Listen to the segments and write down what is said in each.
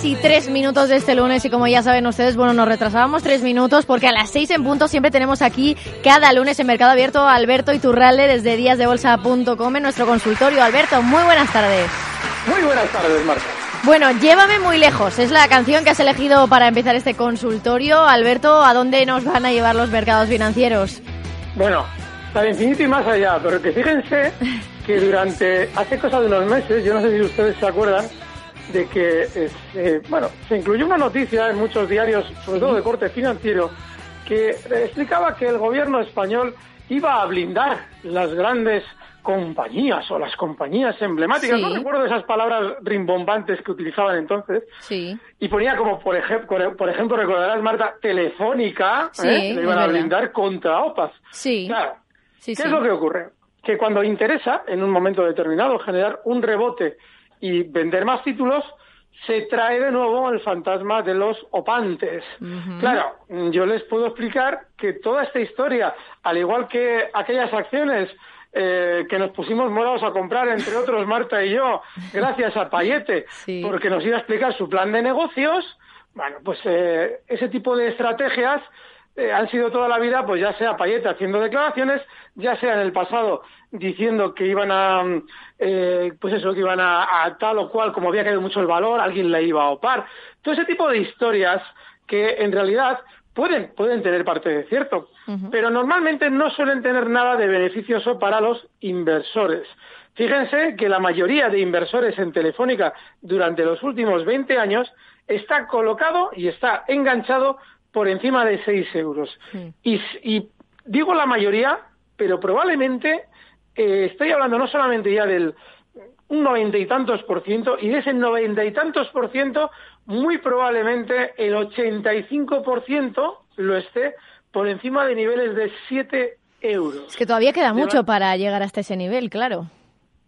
6 y 3 minutos de este lunes y como ya saben ustedes, bueno, nos retrasábamos 3 minutos porque a las 6 en punto siempre tenemos aquí cada lunes en Mercado Abierto a Alberto Iturralde desde díasdebolsa.com en nuestro consultorio. Alberto, muy buenas tardes. Muy buenas tardes, Marta. Bueno, llévame muy lejos. Es la canción que has elegido para empezar este consultorio. Alberto, ¿a dónde nos van a llevar los mercados financieros? Bueno, al infinito y más allá, pero que fíjense que durante, hace cosa de unos meses, yo no sé si ustedes se acuerdan, de que, eh, bueno, se incluyó una noticia en muchos diarios, sobre todo de corte financiero, que explicaba que el gobierno español iba a blindar las grandes compañías o las compañías emblemáticas, Sí. no recuerdo esas palabras rimbombantes que utilizaban entonces, Sí. y ponía como, por, ejemplo, por ejemplo, recordarás, Marta, Telefónica, Sí, ¿eh? le iban a blindar contra OPAs. Sí. Claro. ¿Qué es lo que ocurre? Que cuando interesa, en un momento determinado, generar un rebote y vender más títulos, se trae de nuevo el fantasma de los opantes. Claro, yo les puedo explicar que toda esta historia, al igual que aquellas acciones eh, que nos pusimos morados a comprar, entre otros Marta y yo, gracias a Payete, Sí. porque nos iba a explicar su plan de negocios, bueno, pues eh, ese tipo de estrategias eh, han sido toda la vida, pues ya sea Payete haciendo declaraciones, ya sea en el pasado diciendo que iban a, eh, pues eso, que iban a, a tal o cual, como había caído mucho el valor, alguien le iba a opar. Todo ese tipo de historias que en realidad pueden, pueden tener parte de cierto, pero normalmente no suelen tener nada de beneficioso para los inversores. Fíjense que la mayoría de inversores en Telefónica durante los últimos 20 años está colocado y está enganchado por encima de 6 euros. Y, y digo la mayoría, pero probablemente eh, estoy hablando no solamente ya del un noventa y tantos por ciento, y de ese noventa y tantos por ciento, muy probablemente el ochenta y cinco por ciento lo esté por encima de niveles de 7 euros. Es que todavía queda mucho para llegar hasta ese nivel, claro.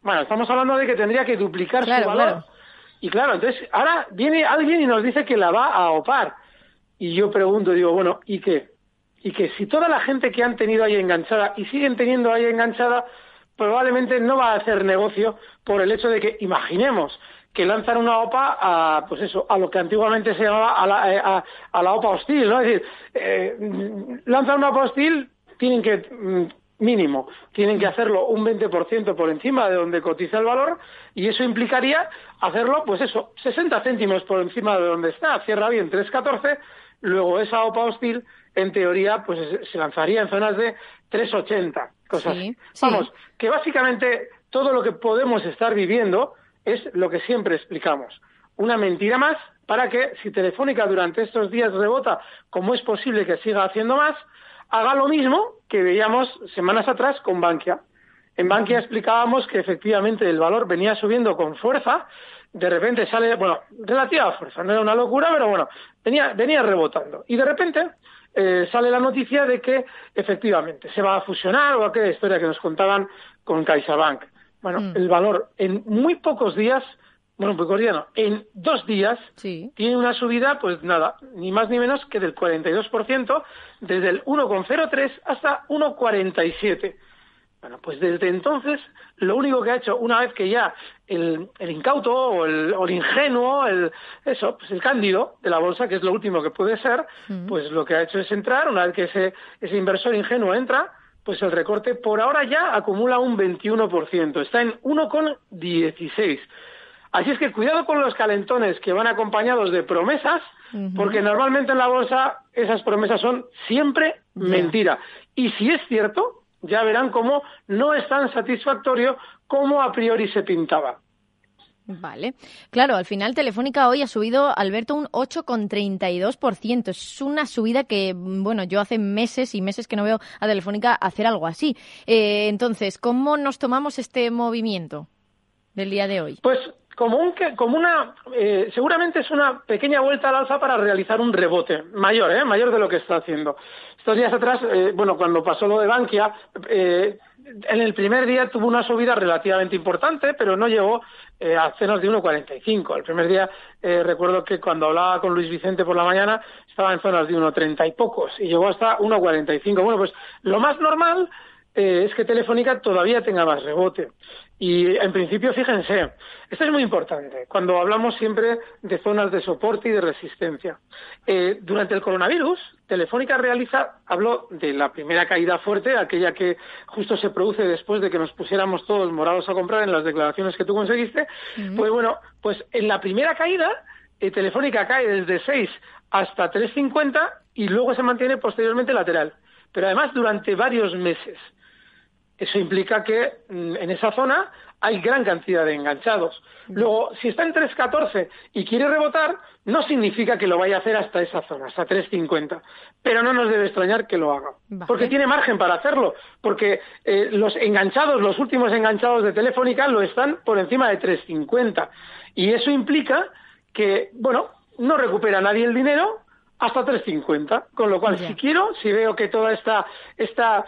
Bueno, estamos hablando de que tendría que duplicar Claro, su valor. claro. Y claro, entonces ahora viene alguien y nos dice que la va a opar. Y yo pregunto, digo, bueno, ¿y qué? Y que si toda la gente que han tenido ahí enganchada y siguen teniendo ahí enganchada, probablemente no va a hacer negocio por el hecho de que, imaginemos, que lanzan una OPA a, pues eso, a lo que antiguamente se llamaba a la, eh, a, la OPA hostil, ¿no? Es decir, eh, lanzan una OPA hostil, tienen que, mm, mínimo, tienen que hacerlo un 20% por encima de donde cotiza el valor y eso implicaría hacerlo, pues eso, 60 céntimos por encima de donde está, cierra bien 3.14, luego esa OPA hostil, en teoría, pues se lanzaría en zonas de 3.80, cosas Sí. Vamos, que básicamente todo lo que podemos estar viviendo es lo que siempre explicamos. Una mentira más para que si Telefónica durante estos días rebota, como es posible que siga haciendo más, haga lo mismo que veíamos semanas atrás con Bankia. En Bankia explicábamos que efectivamente el valor venía subiendo con fuerza, de repente sale, bueno, relativa fuerza, no era una locura, pero bueno, venía, venía rebotando. Y de repente eh, sale la noticia de que efectivamente se va a fusionar o aquella historia que nos contaban con CaixaBank. Bueno, el valor en muy pocos días bueno, pues coreano, en dos días Sí. tiene una subida, pues nada, ni más ni menos que del 42%, desde el 1,03 hasta 1,47. Bueno, pues desde entonces, lo único que ha hecho, una vez que ya el, el incauto o el, o el ingenuo, el, eso, pues el cándido de la bolsa, que es lo último que puede ser, pues lo que ha hecho es entrar, una vez que ese, ese inversor ingenuo entra, pues el recorte por ahora ya acumula un 21%, está en 1,16. Así es que cuidado con los calentones que van acompañados de promesas, porque normalmente en la bolsa esas promesas son siempre mentira. Y si es cierto, ya verán cómo no es tan satisfactorio como a priori se pintaba. Vale. Claro, al final Telefónica hoy ha subido, Alberto, un 8,32%. Es una subida que, bueno, yo hace meses y meses que no veo a Telefónica hacer algo así. Eh, entonces, ¿cómo nos tomamos este movimiento del día de hoy? Pues como, un, como una, eh, seguramente es una pequeña vuelta al alza para realizar un rebote mayor, ¿eh? mayor de lo que está haciendo. Estos días atrás, eh, bueno, cuando pasó lo de Bankia, eh, en el primer día tuvo una subida relativamente importante, pero no llegó eh, a cenas de 1,45. El primer día eh, recuerdo que cuando hablaba con Luis Vicente por la mañana estaba en zonas de 1,30 y pocos y llegó hasta 1,45. Bueno, pues lo más normal eh, es que Telefónica todavía tenga más rebote. Y en principio, fíjense, esto es muy importante cuando hablamos siempre de zonas de soporte y de resistencia. Eh, durante el coronavirus, Telefónica realiza, hablo de la primera caída fuerte, aquella que justo se produce después de que nos pusiéramos todos morados a comprar en las declaraciones que tú conseguiste, pues bueno, pues en la primera caída, eh, Telefónica cae desde 6 hasta 3,50 y luego se mantiene posteriormente lateral. Pero además durante varios meses. Eso implica que mm, en esa zona hay gran cantidad de enganchados. Luego, si está en 3.14 y quiere rebotar, no significa que lo vaya a hacer hasta esa zona, hasta 3.50. Pero no nos debe extrañar que lo haga. Vale. Porque tiene margen para hacerlo. Porque eh, los enganchados, los últimos enganchados de Telefónica, lo están por encima de 3.50. Y eso implica que, bueno, no recupera nadie el dinero hasta 3.50. Con lo cual, si quiero, si veo que toda esta, esta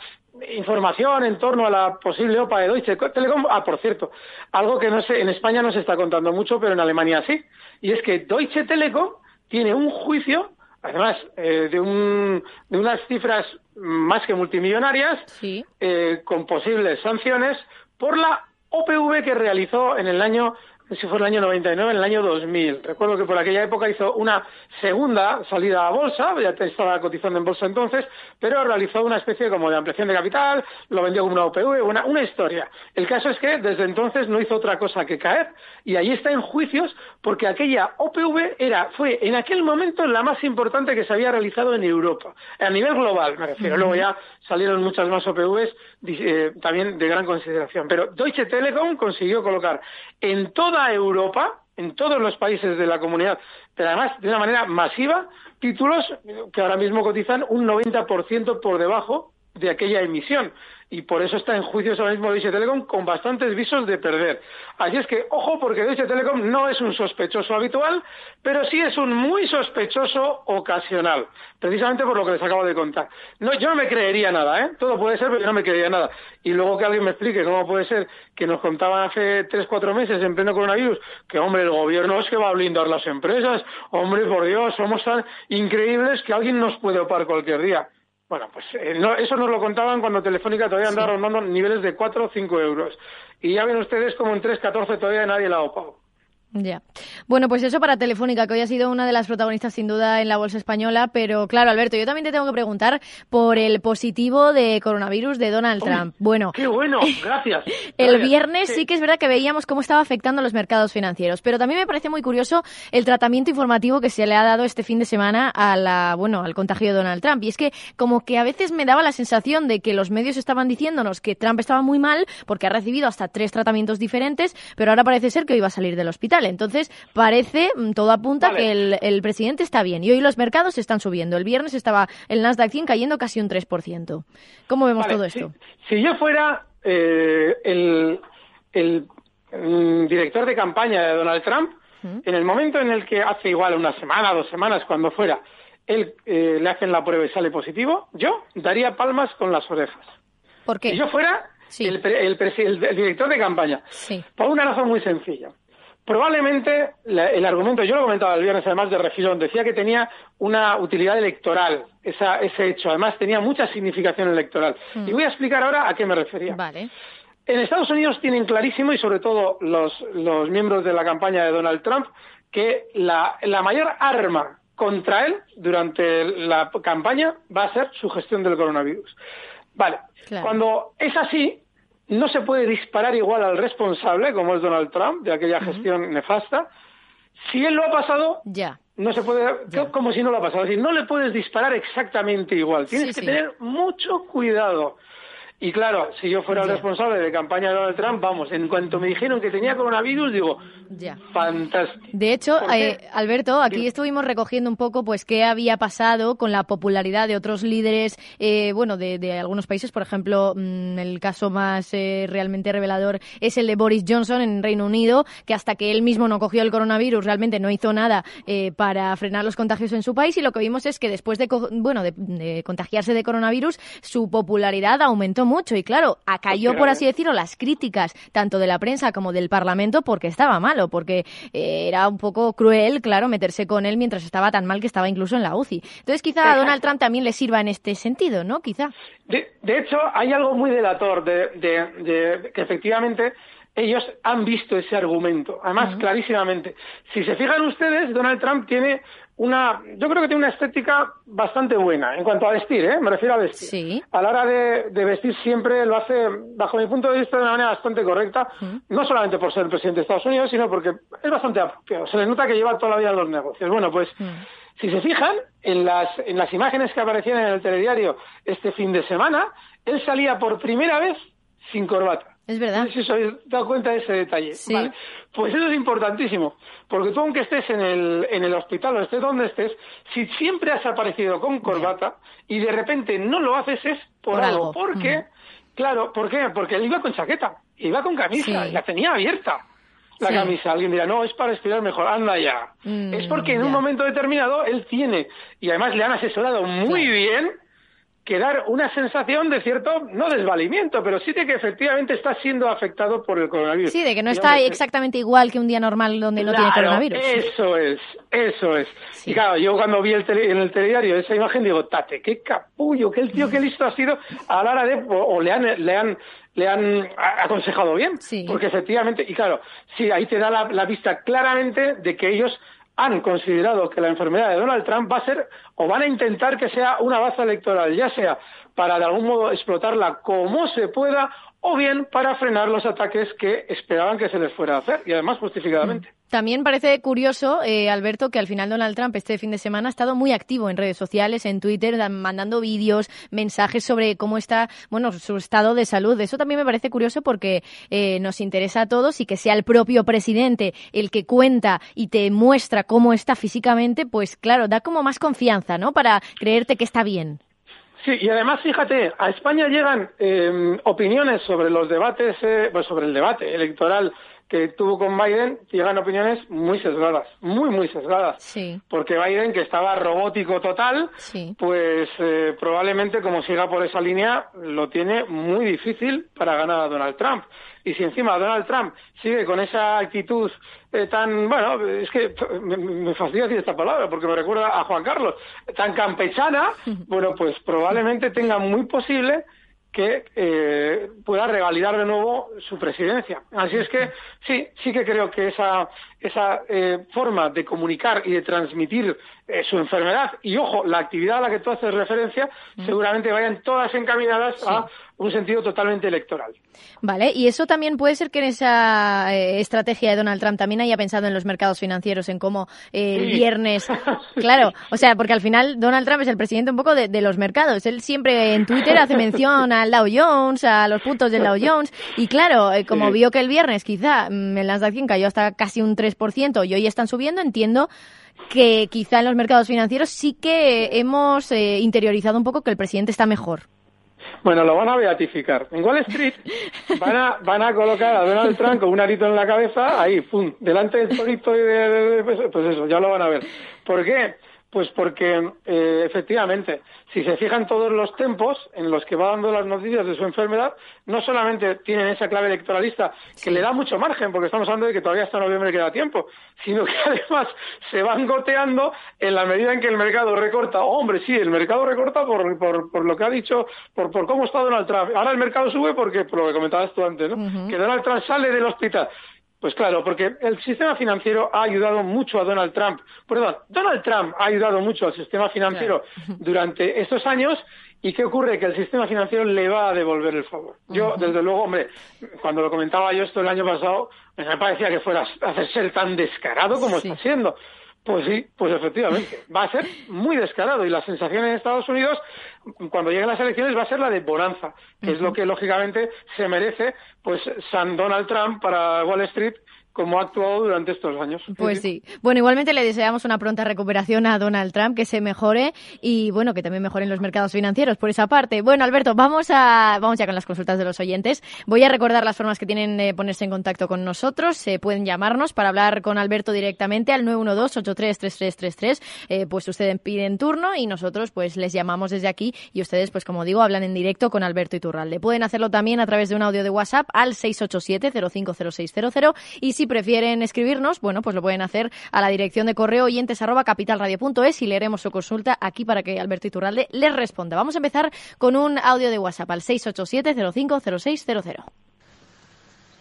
información en torno a la posible OPA de Deutsche Telekom, ah, por cierto, algo que no sé, en España no se está contando mucho, pero en Alemania sí, y es que Deutsche Telekom tiene un juicio, además eh, de, un, de unas cifras más que multimillonarias, Sí. eh, con posibles sanciones por la OPV que realizó en el año, si fue el año 99, en el año 2000. Recuerdo que por aquella época hizo una segunda salida a bolsa, ya estaba cotizando en bolsa entonces, pero realizó una especie como de ampliación de capital, lo vendió como una OPV, una, una historia. El caso es que desde entonces no hizo otra cosa que caer y ahí está en juicios porque aquella OPV era, fue en aquel momento la más importante que se había realizado en Europa, a nivel global me refiero. Luego ya salieron muchas más OPVs eh, también de gran consideración. Pero Deutsche Telekom consiguió colocar en toda Europa, en todos los países de la comunidad, pero además de una manera masiva, títulos que ahora mismo cotizan un 90% por debajo de aquella emisión. Y por eso está en juicios ahora mismo Deutsche Telekom con bastantes visos de perder. Así es que, ojo, porque Deutsche Telekom no es un sospechoso habitual, pero sí es un muy sospechoso ocasional. Precisamente por lo que les acabo de contar. No, yo no me creería nada, ¿eh? Todo puede ser, pero yo no me creería nada. Y luego que alguien me explique cómo puede ser que nos contaban hace tres, cuatro meses en pleno coronavirus que, hombre, el gobierno es que va a blindar las empresas. Hombre, por Dios, somos tan increíbles que alguien nos puede opar cualquier día. Bueno, pues eh, no- eso nos lo contaban cuando Telefónica todavía andaba rondando niveles de 4 o 5 euros. Y ya ven ustedes como en 3.14 todavía nadie la ha opado. Ya. Bueno, pues eso para Telefónica, que hoy ha sido una de las protagonistas sin duda en la bolsa española, pero claro, Alberto, yo también te tengo que preguntar por el positivo de coronavirus de Donald Uy, Trump. Bueno, ¡Qué bueno! Gracias. el Gracias. viernes sí que es verdad que veíamos cómo estaba afectando a los mercados financieros, pero también me parece muy curioso el tratamiento informativo que se le ha dado este fin de semana a la, bueno, al contagio de Donald Trump. Y es que como que a veces me daba la sensación de que los medios estaban diciéndonos que Trump estaba muy mal porque ha recibido hasta tres tratamientos diferentes, pero ahora parece ser que hoy va a salir del hospital. Entonces parece, mm, todo apunta Vale. que el, el presidente está bien y hoy los mercados están subiendo. El viernes estaba el Nasdaq 100 cayendo casi un 3%. ¿Cómo vemos Vale, todo esto? Si, yo fuera eh, el, el, mm, director de campaña de Donald Trump, en el momento en el que hace igual una semana, dos semanas, cuando fuera, él eh, le hacen la prueba y sale positivo, yo daría palmas con las orejas. ¿Por qué? Si yo fuera Sí. el, el el- el director de campaña, Sí. por una razón muy sencilla. Probablemente el argumento, yo lo comentaba el viernes además de refilón, decía que tenía una utilidad electoral esa, ese hecho, además tenía mucha significación electoral. Mm. Y voy a explicar ahora a qué me refería. Vale. En Estados Unidos tienen clarísimo, y sobre todo los, los miembros de la campaña de Donald Trump, que la, la mayor arma contra él durante la campaña va a ser su gestión del coronavirus. Vale, cuando es así, no se puede disparar igual al responsable, como es Donald Trump, de aquella gestión nefasta. Si él lo ha pasado, ya. no se puede, como si no lo ha pasado. Es decir, no le puedes disparar exactamente igual. Tienes que tener mucho cuidado. Y claro, si yo fuera el responsable de campaña de Donald Trump, vamos, en cuanto me dijeron que tenía coronavirus, digo, ya. fantástico. De hecho, eh, Alberto, aquí estuvimos recogiendo un poco pues qué había pasado con la popularidad de otros líderes, eh, bueno, de, algunos países, por ejemplo, mm, el caso más eh, realmente revelador es el de Boris Johnson en Reino Unido, que hasta que él mismo no cogió el coronavirus realmente no hizo nada para frenar los contagios en su país. Y lo que vimos es que después de, bueno, de, contagiarse de coronavirus, su popularidad aumentó mucho y claro, acalló, por así decirlo, las críticas tanto de la prensa como del Parlamento porque estaba malo, porque eh, era un poco cruel, claro, meterse con él mientras estaba tan mal que estaba incluso en la UCI. Entonces quizá a Donald Trump también le sirva en este sentido, ¿no? Quizá. De, hecho, hay algo muy delator de, de que efectivamente ellos han visto ese argumento, además clarísimamente. Si se fijan ustedes, Donald Trump tiene una, yo creo que tiene una estética bastante buena en cuanto a vestir, ¿eh? me refiero a vestir. Sí. A la hora de, vestir siempre lo hace, bajo mi punto de vista, de una manera bastante correcta, no solamente por ser el presidente de Estados Unidos, sino porque es bastante apropiado. Se le nota que lleva toda la vida en los negocios. Bueno, pues si se fijan en las, en las imágenes que aparecían en el telediario este fin de semana, él salía por primera vez sin corbata. Es verdad. No sé si os habéis dado cuenta de ese detalle. Sí. Pues eso es importantísimo, porque tú aunque estés en el, en el hospital o estés donde estés, si siempre has aparecido con corbata y de repente no lo haces es por, algo. ¿Por qué? Claro, ¿por qué? Porque él iba con chaqueta, iba con camisa, y la tenía abierta la camisa. Alguien dirá, no, es para estirar mejor, anda ya. Mm, es porque en un momento determinado él tiene, y además le han asesorado muy bien, que dar una sensación de cierto, no desvalimiento, pero sí de que efectivamente está siendo afectado por el coronavirus. Sí, de que no está exactamente igual que un día normal donde no tiene coronavirus. Eso es, eso es. Y claro, yo cuando vi el en el telediario esa imagen digo, tate, qué capullo, qué el tío, qué listo ha sido a la hora de, o, le han, le han, le han aconsejado bien. Sí. Porque efectivamente, y claro, sí, ahí te da la, la vista claramente de que ellos han considerado que la enfermedad de Donald Trump va a ser o van a intentar que sea una baza electoral, ya sea para de algún modo explotarla como se pueda o bien para frenar los ataques que esperaban que se les fuera a hacer y además justificadamente. También parece curioso, eh, Alberto, que al final Donald Trump este fin de semana ha estado muy activo en redes sociales, en Twitter, mandando vídeos, mensajes sobre cómo está, bueno, su estado de salud. Eso también me parece curioso porque eh, nos interesa a todos y que sea el propio presidente el que cuenta y te muestra cómo está físicamente, pues claro, da como más confianza, ¿no? Para creerte que está bien. Sí, y además, fíjate, a España llegan eh, opiniones sobre los debates, eh, pues sobre el debate electoral que tuvo con Biden llegan opiniones muy sesgadas, muy, muy sesgadas. Sí. Porque Biden, que estaba robótico total, pues eh, probablemente como siga por esa línea, lo tiene muy difícil para ganar a Donald Trump. Y si encima Donald Trump sigue con esa actitud eh, tan, bueno, es que me, me, fastidia decir esta palabra porque me recuerda a Juan Carlos, tan campechana, bueno, pues probablemente tenga muy posible que eh, pueda revalidar de nuevo su presidencia. Así es que sí, sí que creo que esa, esa eh, forma de comunicar y de transmitir eh, su enfermedad. Y, ojo, la actividad a la que tú haces referencia, seguramente vayan todas encaminadas a un sentido totalmente electoral. Vale, y eso también puede ser que en esa eh, estrategia de Donald Trump también haya pensado en los mercados financieros, en cómo eh, el viernes. Claro, o sea, porque al final Donald Trump es el presidente un poco de, los mercados. Él siempre en Twitter hace mención al Dow Jones, a los puntos del Dow Jones, y claro, eh, como vio que el viernes quizá mm, el Nasdaq cayó hasta casi un 3% y hoy están subiendo, entiendo que quizá en los mercados financieros sí que hemos interiorizado un poco que el presidente está mejor. Bueno, lo van a beatificar. En Wall Street van a, van a colocar a Donald Trump con un arito en la cabeza, ahí, pum, delante del torito y de, pues, pues eso, ya lo van a ver. ¿Por qué? Pues porque, eh, efectivamente, si se fijan todos los tempos en los que va dando las noticias de su enfermedad, no solamente tienen esa clave electoralista que le da mucho margen, porque estamos hablando de que todavía hasta noviembre queda tiempo, sino que además se van goteando en la medida en que el mercado recorta. hombre, sí, el mercado recorta por, por, por lo que ha dicho, por, por cómo está Donald Trump. Ahora el mercado sube porque, por lo que comentabas tú antes, ¿no? Que Donald Trump sale del hospital. Pues claro, porque el sistema financiero ha ayudado mucho a Donald Trump. Perdón, Donald Trump ha ayudado mucho al sistema financiero durante estos años. ¿Y qué ocurre? Que el sistema financiero le va a devolver el favor. Yo, desde luego, hombre, cuando lo comentaba yo esto el año pasado, me parecía que fuera a ser tan descarado como está siendo. Pues sí, pues efectivamente. Va a ser muy descarado y la sensación en Estados Unidos, cuando lleguen las elecciones, va a ser la de bonanza, que es lo que lógicamente se merece pues San Donald Trump para Wall Street como ha actuado durante estos años. Pues sí. Bueno, igualmente le deseamos una pronta recuperación a Donald Trump, que se mejore y bueno, que también mejoren los mercados financieros por esa parte. Bueno, Alberto, vamos a vamos ya con las consultas de los oyentes. Voy a recordar las formas que tienen de ponerse en contacto con nosotros. Se pueden llamarnos para hablar con Alberto directamente al 912-833333. Eh, pues ustedes piden turno y nosotros pues les llamamos desde aquí y ustedes pues como digo hablan en directo con Alberto Iturralde. Pueden hacerlo también a través de un audio de WhatsApp al 687 050600 y si prefieren escribirnos, bueno, pues lo pueden hacer a la dirección de correo oyentes arroba capitalradio.es y leeremos su consulta aquí para que Alberto Iturralde les responda. Vamos a empezar con un audio de WhatsApp al 687-050600.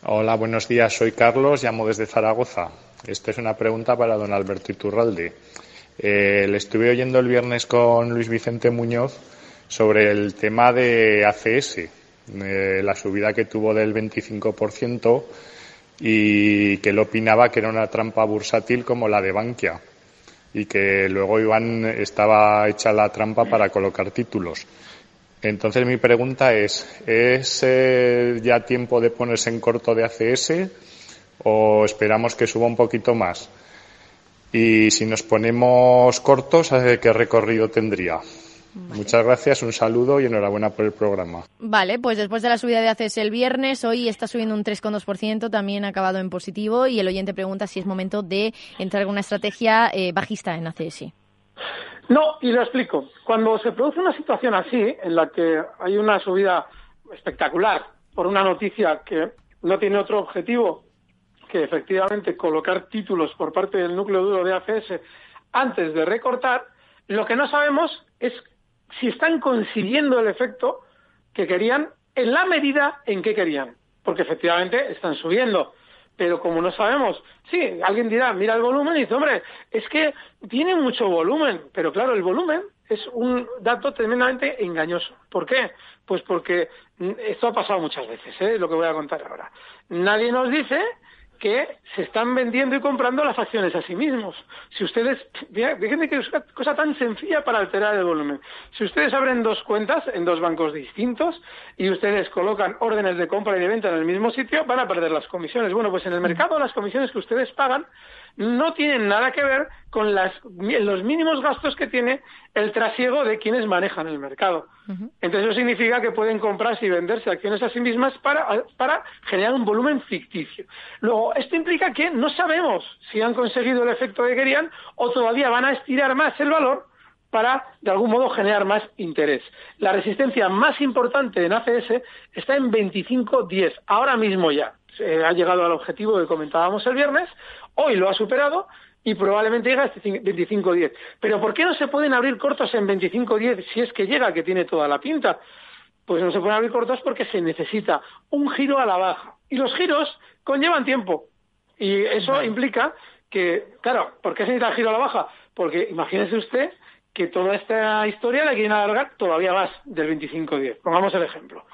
Hola, buenos días. Soy Carlos, llamo desde Zaragoza. Esta es una pregunta para don Alberto Iturralde. Eh, le estuve oyendo el viernes con Luis Vicente Muñoz sobre el tema de ACS, eh, la subida que tuvo del 25% y que él opinaba que era una trampa bursátil como la de Bankia y que luego Iván estaba hecha la trampa para colocar títulos. Entonces mi pregunta es, ¿es eh, ya tiempo de ponerse en corto de ACS o esperamos que suba un poquito más? Y si nos ponemos cortos, ¿qué recorrido tendría? Muchas gracias, un saludo y enhorabuena por el programa. Vale, pues después de la subida de ACS el viernes, hoy está subiendo un 3,2%, también ha acabado en positivo y el oyente pregunta si es momento de entrar en una estrategia eh, bajista en ACS. No, y lo explico. Cuando se produce una situación así, en la que hay una subida espectacular por una noticia que no tiene otro objetivo que efectivamente colocar títulos por parte del núcleo duro de ACS antes de recortar, lo que no sabemos es si están consiguiendo el efecto que querían en la medida en que querían, porque efectivamente están subiendo. Pero como no sabemos, sí, alguien dirá, mira el volumen y dice, hombre, es que tiene mucho volumen, pero claro, el volumen es un dato tremendamente engañoso. ¿Por qué? Pues porque esto ha pasado muchas veces, ¿eh? lo que voy a contar ahora. Nadie nos dice que se están vendiendo y comprando las acciones a sí mismos. Si ustedes, déjenme que es una cosa tan sencilla para alterar el volumen. Si ustedes abren dos cuentas en dos bancos distintos y ustedes colocan órdenes de compra y de venta en el mismo sitio, van a perder las comisiones. Bueno, pues en el mercado las comisiones que ustedes pagan no tienen nada que ver con las, los mínimos gastos que tiene el trasiego de quienes manejan el mercado. Entonces eso significa que pueden comprarse y venderse acciones a sí mismas para, para generar un volumen ficticio. Luego, esto implica que no sabemos si han conseguido el efecto que querían o todavía van a estirar más el valor para, de algún modo, generar más interés. La resistencia más importante en ACS está en 25.10, ahora mismo ya. Ha llegado al objetivo que comentábamos el viernes, hoy lo ha superado y probablemente llega a este 25.10. Pero ¿por qué no se pueden abrir cortos en 25.10 si es que llega, que tiene toda la pinta? Pues no se pueden abrir cortos porque se necesita un giro a la baja. Y los giros conllevan tiempo. Y eso implica que, claro, ¿por qué se necesita el giro a la baja? Porque imagínese usted que toda esta historia la quieren alargar todavía más del 25-10. Pongamos el ejemplo.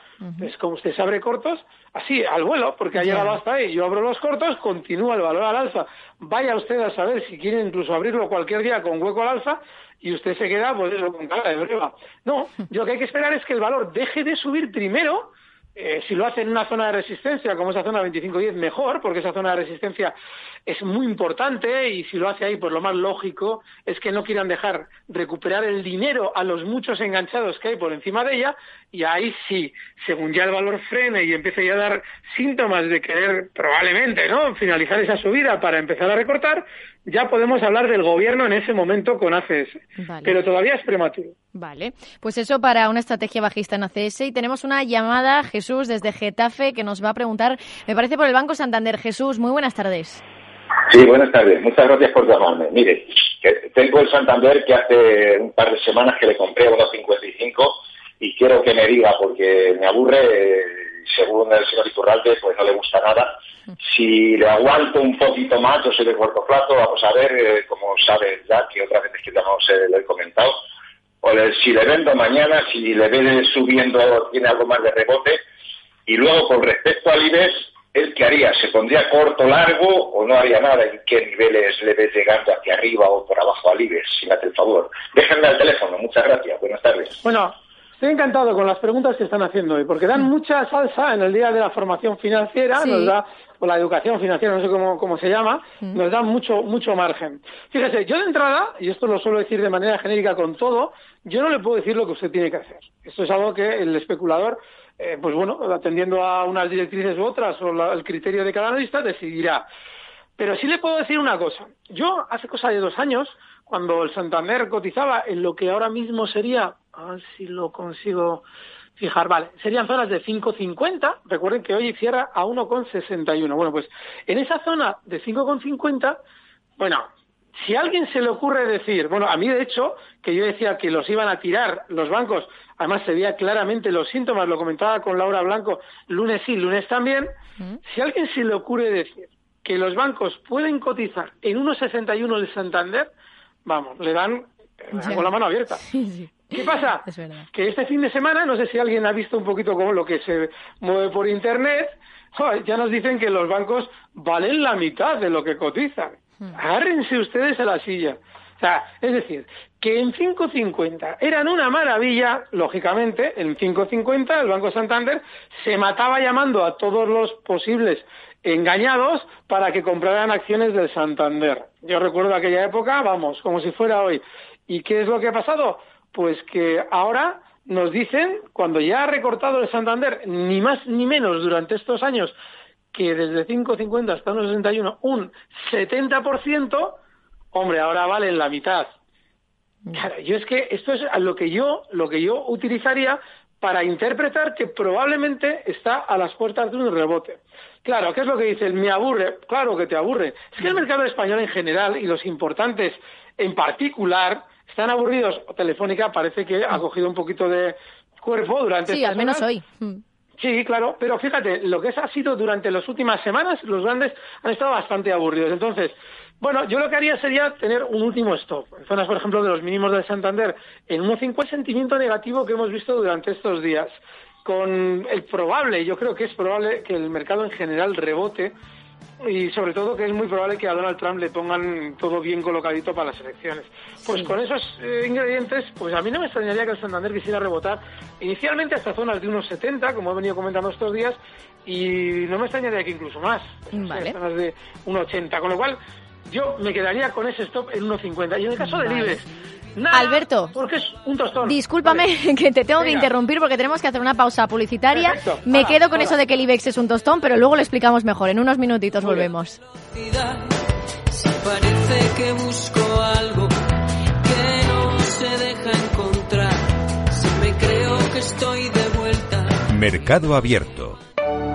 Es como usted se abre cortos, así, al vuelo, porque ha llegado hasta ahí. Yo abro los cortos, continúa el valor al alza. Vaya usted a saber si quiere incluso abrirlo cualquier día con hueco al alza y usted se queda, pues eso, con cara de breva. No, yo lo que hay que esperar es que el valor deje de subir primero eh, si lo hace en una zona de resistencia como esa zona 25-10, mejor, porque esa zona de resistencia es muy importante y si lo hace ahí, pues lo más lógico es que no quieran dejar recuperar el dinero a los muchos enganchados que hay por encima de ella y ahí sí, según ya el valor frene y empiece ya a dar síntomas de querer probablemente no finalizar esa subida para empezar a recortar, ya podemos hablar del gobierno en ese momento con ACS. Pero todavía es prematuro. Vale, pues eso para una estrategia bajista en ACS. Y tenemos una llamada, Jesús, desde Getafe, que nos va a preguntar, me parece, por el Banco Santander. Jesús, muy buenas tardes. Sí, buenas tardes. Muchas gracias por llamarme. Mire, tengo el Santander que hace un par de semanas que le compré a 1,55 y quiero que me diga, porque me aburre, según el señor Iturralde, pues no le gusta nada. Si le aguanto un poquito más, yo soy de corto plazo, vamos a ver, eh, como sabe ya, que otras veces que llamamos eh, lo he comentado, o si le vendo mañana, si le ve subiendo, tiene algo más de rebote. Y luego, con respecto al IBEX, ¿él qué haría? ¿Se pondría corto, largo o no haría nada? ¿En qué niveles le ves llegando hacia arriba o por abajo al IBEX? Si me hace el favor. Déjenme al teléfono. Muchas gracias. Buenas tardes. Bueno, Estoy encantado con las preguntas que están haciendo hoy, porque dan mucha salsa en el día de la formación financiera, nos da, o la educación financiera, no sé cómo, cómo se llama, nos da mucho, mucho margen. Fíjese, yo de entrada, y esto lo suelo decir de manera genérica con todo, yo no le puedo decir lo que usted tiene que hacer. Esto es algo que el especulador, eh, pues bueno, atendiendo a unas directrices u otras, o el criterio de cada analista, decidirá. Pero sí le puedo decir una cosa. Yo, hace cosa de dos años, cuando el Santander cotizaba en lo que ahora mismo sería a ver si lo consigo fijar, vale, serían zonas de 5,50, recuerden que hoy cierra a 1,61. Bueno, pues en esa zona de 5,50, bueno, si a alguien se le ocurre decir, bueno, a mí de hecho, que yo decía que los iban a tirar los bancos, además se veía claramente los síntomas, lo comentaba con Laura Blanco, lunes sí, lunes también, mm. si a alguien se le ocurre decir que los bancos pueden cotizar en 1,61 el Santander, vamos, le dan con la mano abierta. ¿Qué pasa? que este fin de semana, no sé si alguien ha visto un poquito cómo lo que se mueve por Internet, ya nos dicen que los bancos valen la mitad de lo que cotizan. Hmm. Agárrense ustedes a la silla. O sea, es decir, que en 5.50 eran una maravilla, lógicamente, en 5.50 el Banco Santander se mataba llamando a todos los posibles engañados para que compraran acciones del Santander. Yo recuerdo aquella época, vamos, como si fuera hoy. ¿Y qué es lo que ha pasado? Pues que ahora nos dicen, cuando ya ha recortado el Santander, ni más ni menos durante estos años, que desde 5,50 hasta 1,61, un 70%, hombre, ahora valen la mitad. Claro, yo es que esto es lo que yo, lo que yo utilizaría para interpretar que probablemente está a las puertas de un rebote. Claro, ¿qué es lo que dice? Me aburre. Claro que te aburre. Es que el mercado español en general y los importantes en particular están aburridos. Telefónica parece que ha cogido un poquito de cuerpo durante. Sí, al menos hoy. Mm. Sí, claro, pero fíjate, lo que ha sido durante las últimas semanas, los grandes han estado bastante aburridos. Entonces, bueno, yo lo que haría sería tener un último stop. En zonas, por ejemplo, de los mínimos del Santander, en 1,5 sentimiento negativo que hemos visto durante estos días. Con el probable, yo creo que es probable que el mercado en general rebote y sobre todo que es muy probable que a Donald Trump le pongan todo bien colocadito para las elecciones. Pues con esos eh, ingredientes, pues a mí no me extrañaría que el Santander quisiera rebotar inicialmente hasta zonas de unos 70, como he venido comentando estos días, y no me extrañaría que incluso más, vale. zonas de 1,80, con lo cual yo me quedaría con ese stop en 1,50. Y en el caso del IBEX, Alberto, porque es un tostón. Discúlpame que te tengo que interrumpir porque tenemos que hacer una pausa publicitaria. Me quedo con eso de que el IBEX es un tostón, pero luego lo explicamos mejor. En unos minutitos volvemos. Si parece que busco algo que no se deja encontrar, si me creo que estoy de vuelta. Mercado Abierto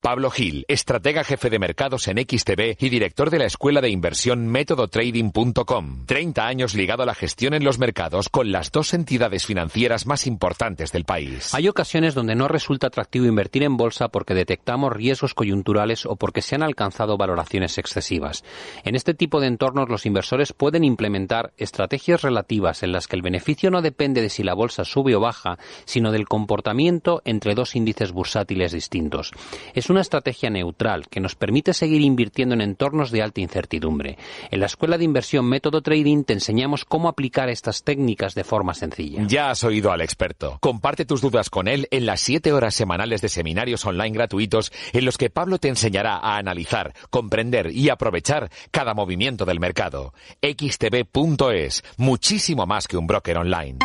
Pablo Gil, estratega jefe de mercados en XTB y director de la escuela de inversión métodotrading.com. 30 años ligado a la gestión en los mercados con las dos entidades financieras más importantes del país. Hay ocasiones donde no resulta atractivo invertir en bolsa porque detectamos riesgos coyunturales o porque se han alcanzado valoraciones excesivas. En este tipo de entornos los inversores pueden implementar estrategias relativas en las que el beneficio no depende de si la bolsa sube o baja, sino del comportamiento entre dos índices bursátiles distintos. Una una estrategia neutral que nos permite seguir invirtiendo en entornos de alta incertidumbre. En la Escuela de Inversión Método Trading te enseñamos cómo aplicar estas técnicas de forma sencilla. Ya has oído al experto. Comparte tus dudas con él en las siete horas semanales de seminarios online gratuitos en los que Pablo te enseñará a analizar, comprender y aprovechar cada movimiento del mercado. xtb.es, muchísimo más que un broker online.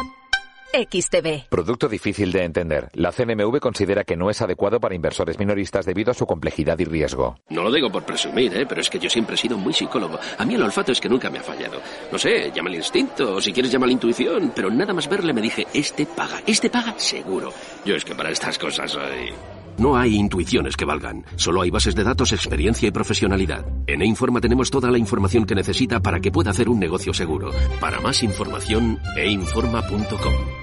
XTB. Producto difícil de entender. La CNMV considera que no es adecuado para inversores minoristas debido a su complejidad y riesgo. No lo digo por presumir, ¿eh? pero es que yo siempre he sido muy psicólogo. A mí el olfato es que nunca me ha fallado. No sé, llama el instinto, o si quieres llama la intuición, pero nada más verle me dije, este paga, este paga seguro. Yo es que para estas cosas soy... No hay intuiciones que valgan, solo hay bases de datos, experiencia y profesionalidad. En E-Informa tenemos toda la información que necesita para que pueda hacer un negocio seguro. Para más información, einforma.com.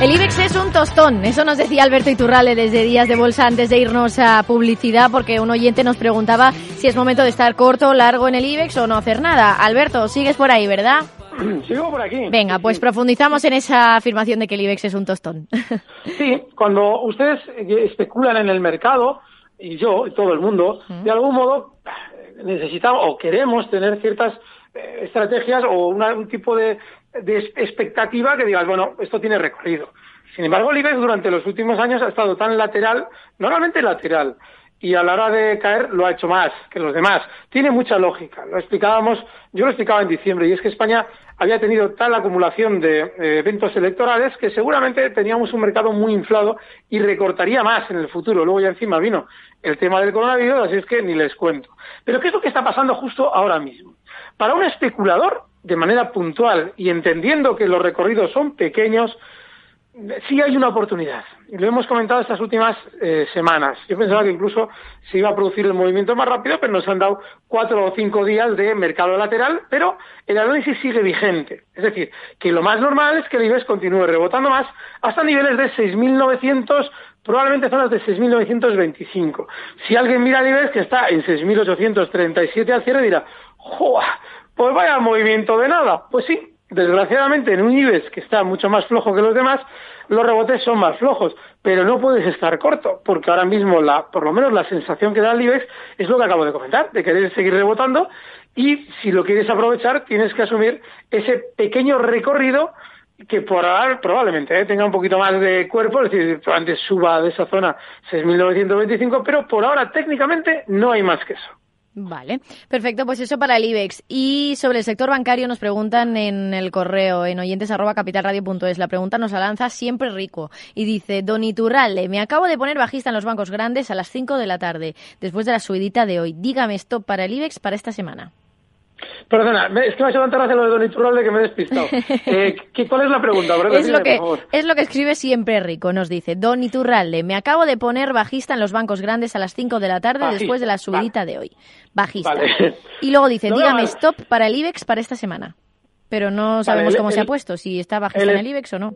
El IBEX es un tostón, eso nos decía Alberto Iturrale desde Días de Bolsa antes de irnos a publicidad, porque un oyente nos preguntaba si es momento de estar corto o largo en el IBEX o no hacer nada. Alberto, sigues por ahí, ¿verdad? Sigo por aquí. Venga, pues profundizamos en esa afirmación de que el IBEX es un tostón. Sí, cuando ustedes especulan en el mercado, y yo, y todo el mundo, de algún modo necesitamos o queremos tener ciertas eh, estrategias o un tipo de, de expectativa que digas, bueno, esto tiene recorrido. Sin embargo, el IBEX durante los últimos años ha estado tan lateral, normalmente lateral, y a la hora de caer lo ha hecho más que los demás. Tiene mucha lógica. Lo explicábamos, yo lo explicaba en diciembre, y es que España había tenido tal acumulación de eh, eventos electorales que seguramente teníamos un mercado muy inflado y recortaría más en el futuro. Luego ya encima vino el tema del coronavirus, así es que ni les cuento. Pero ¿qué es lo que está pasando justo ahora mismo? Para un especulador, de manera puntual y entendiendo que los recorridos son pequeños, sí hay una oportunidad. Y lo hemos comentado estas últimas eh, semanas. Yo pensaba que incluso se iba a producir el movimiento más rápido, pero nos han dado cuatro o cinco días de mercado lateral, pero el análisis sigue vigente. Es decir, que lo más normal es que el IBEX continúe rebotando más hasta niveles de 6.900, probablemente zonas de 6.925. Si alguien mira el IBEX que está en 6.837 al cierre dirá, ¡joa! Pues vaya movimiento de nada. Pues sí, Desgraciadamente, en un IBEX que está mucho más flojo que los demás, los rebotes son más flojos, pero no puedes estar corto, porque ahora mismo, la, por lo menos la sensación que da el IBEX es lo que acabo de comentar, de querer seguir rebotando, y si lo quieres aprovechar, tienes que asumir ese pequeño recorrido que por ahora probablemente ¿eh? tenga un poquito más de cuerpo, es decir, antes suba de esa zona 6.925, pero por ahora técnicamente no hay más que eso. Vale, perfecto, pues eso para el IBEX. Y sobre el sector bancario nos preguntan en el correo, en oyentes arroba capitalradio.es. La pregunta nos la lanza siempre rico y dice, Don Iturralde, me acabo de poner bajista en los bancos grandes a las 5 de la tarde, después de la subidita de hoy. Dígame stop para el IBEX para esta semana. Perdona, es que me ha hecho tanta lo de Don Iturralde que me he despistado. Eh, ¿Cuál es la pregunta? es, lo que, es lo que escribe siempre Rico, nos dice. Don Iturralde, me acabo de poner bajista en los bancos grandes a las 5 de la tarde después de la subidita de hoy. Bajista. Y luego dice, dígame stop para el IBEX para esta semana. Pero no sabemos cómo se ha puesto, si está bajista en el IBEX o no.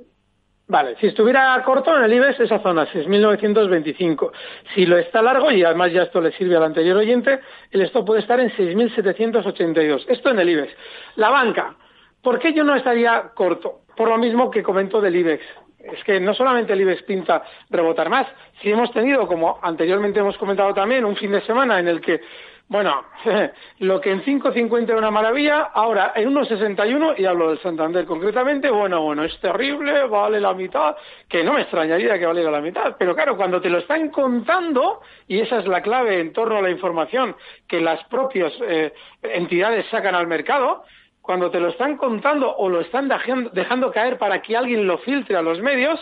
Vale, si estuviera corto en el IBEX, esa zona, 6.925. Si lo está largo, y además ya esto le sirve al anterior oyente, el stop puede estar en 6.782. Esto en el IBEX. La banca, ¿por qué yo no estaría corto? Por lo mismo que comento del IBEX. Es que no solamente el IBEX pinta rebotar más, si hemos tenido, como anteriormente hemos comentado también, un fin de semana en el que bueno, lo que en 5.50 era una maravilla, ahora en 1.61, y hablo del Santander concretamente, bueno, bueno, es terrible, vale la mitad, que no me extrañaría que valiera la mitad, pero claro, cuando te lo están contando, y esa es la clave en torno a la información que las propias eh, entidades sacan al mercado, cuando te lo están contando o lo están dejando caer para que alguien lo filtre a los medios,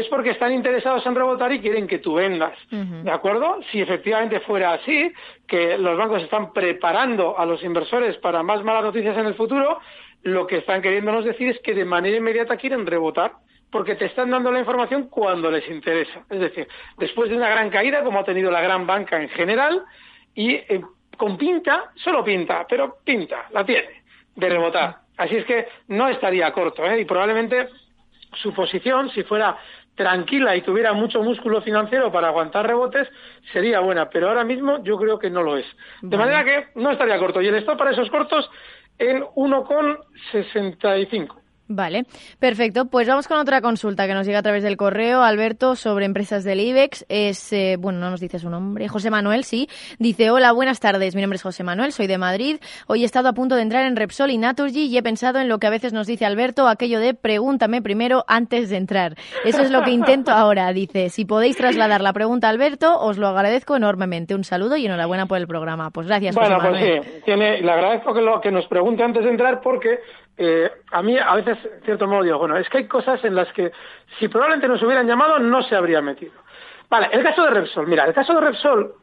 es porque están interesados en rebotar y quieren que tú vendas. ¿De acuerdo? Si efectivamente fuera así, que los bancos están preparando a los inversores para más malas noticias en el futuro, lo que están queriéndonos decir es que de manera inmediata quieren rebotar porque te están dando la información cuando les interesa. Es decir, después de una gran caída, como ha tenido la gran banca en general, y eh, con pinta, solo pinta, pero pinta, la tiene, de rebotar. Así es que no estaría corto, ¿eh? y probablemente su posición, si fuera tranquila y tuviera mucho músculo financiero para aguantar rebotes, sería buena, pero ahora mismo yo creo que no lo es. De manera que no estaría corto. Y el stop para esos cortos en 1,65. Vale, perfecto. Pues vamos con otra consulta que nos llega a través del correo, Alberto, sobre empresas del IBEX. Es, eh, bueno, no nos dice su nombre, José Manuel, sí. Dice, hola, buenas tardes, mi nombre es José Manuel, soy de Madrid. Hoy he estado a punto de entrar en Repsol y Naturgy y he pensado en lo que a veces nos dice Alberto, aquello de pregúntame primero antes de entrar. Eso es lo que intento ahora, dice. Si podéis trasladar la pregunta a Alberto, os lo agradezco enormemente. Un saludo y enhorabuena por el programa. Pues gracias, bueno, José Manuel. pues sí, tiene, le agradezco que, lo, que nos pregunte antes de entrar porque eh, a mí a veces, en cierto modo, digo, bueno, es que hay cosas en las que si probablemente nos hubieran llamado no se habría metido. Vale, el caso de Repsol. Mira, el caso de Repsol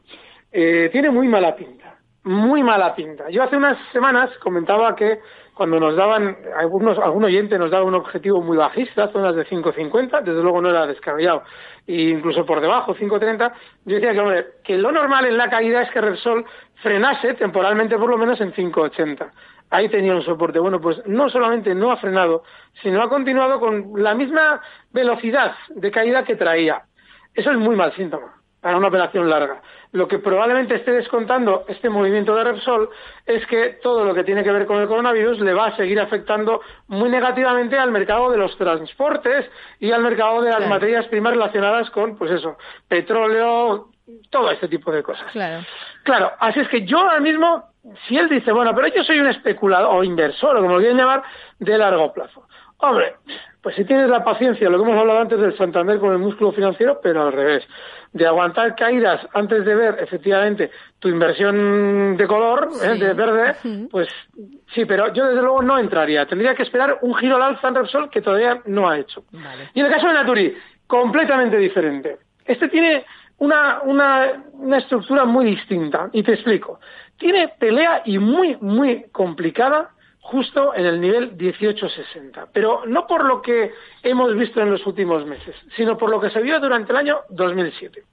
eh, tiene muy mala pinta, muy mala pinta. Yo hace unas semanas comentaba que cuando nos daban, algunos, algún oyente nos daba un objetivo muy bajista, zonas de 5.50, desde luego no era descabellado, e incluso por debajo, 5.30, yo decía que, hombre, que lo normal en la caída es que Repsol frenase temporalmente por lo menos en 5.80 ahí tenía un soporte. Bueno, pues no solamente no ha frenado, sino ha continuado con la misma velocidad de caída que traía. Eso es muy mal síntoma para una operación larga. Lo que probablemente esté descontando este movimiento de Repsol es que todo lo que tiene que ver con el coronavirus le va a seguir afectando muy negativamente al mercado de los transportes y al mercado de las materias primas relacionadas con, pues eso, petróleo, todo este tipo de cosas. Claro. Claro, así es que yo ahora mismo si él dice, bueno, pero yo soy un especulador o inversor, o como lo quieren llamar, de largo plazo. Hombre, pues si tienes la paciencia, lo que hemos hablado antes del Santander con el músculo financiero, pero al revés, de aguantar caídas antes de ver efectivamente tu inversión de color, ¿eh? de verde, pues sí, pero yo desde luego no entraría. Tendría que esperar un giro al alza en Repsol que todavía no ha hecho. Y en el caso de Naturi, completamente diferente. Este tiene una, una, una estructura muy distinta, y te explico tiene pelea y muy, muy complicada justo en el nivel 1860. Pero no por lo que hemos visto en los últimos meses, sino por lo que se vio durante el año 2007.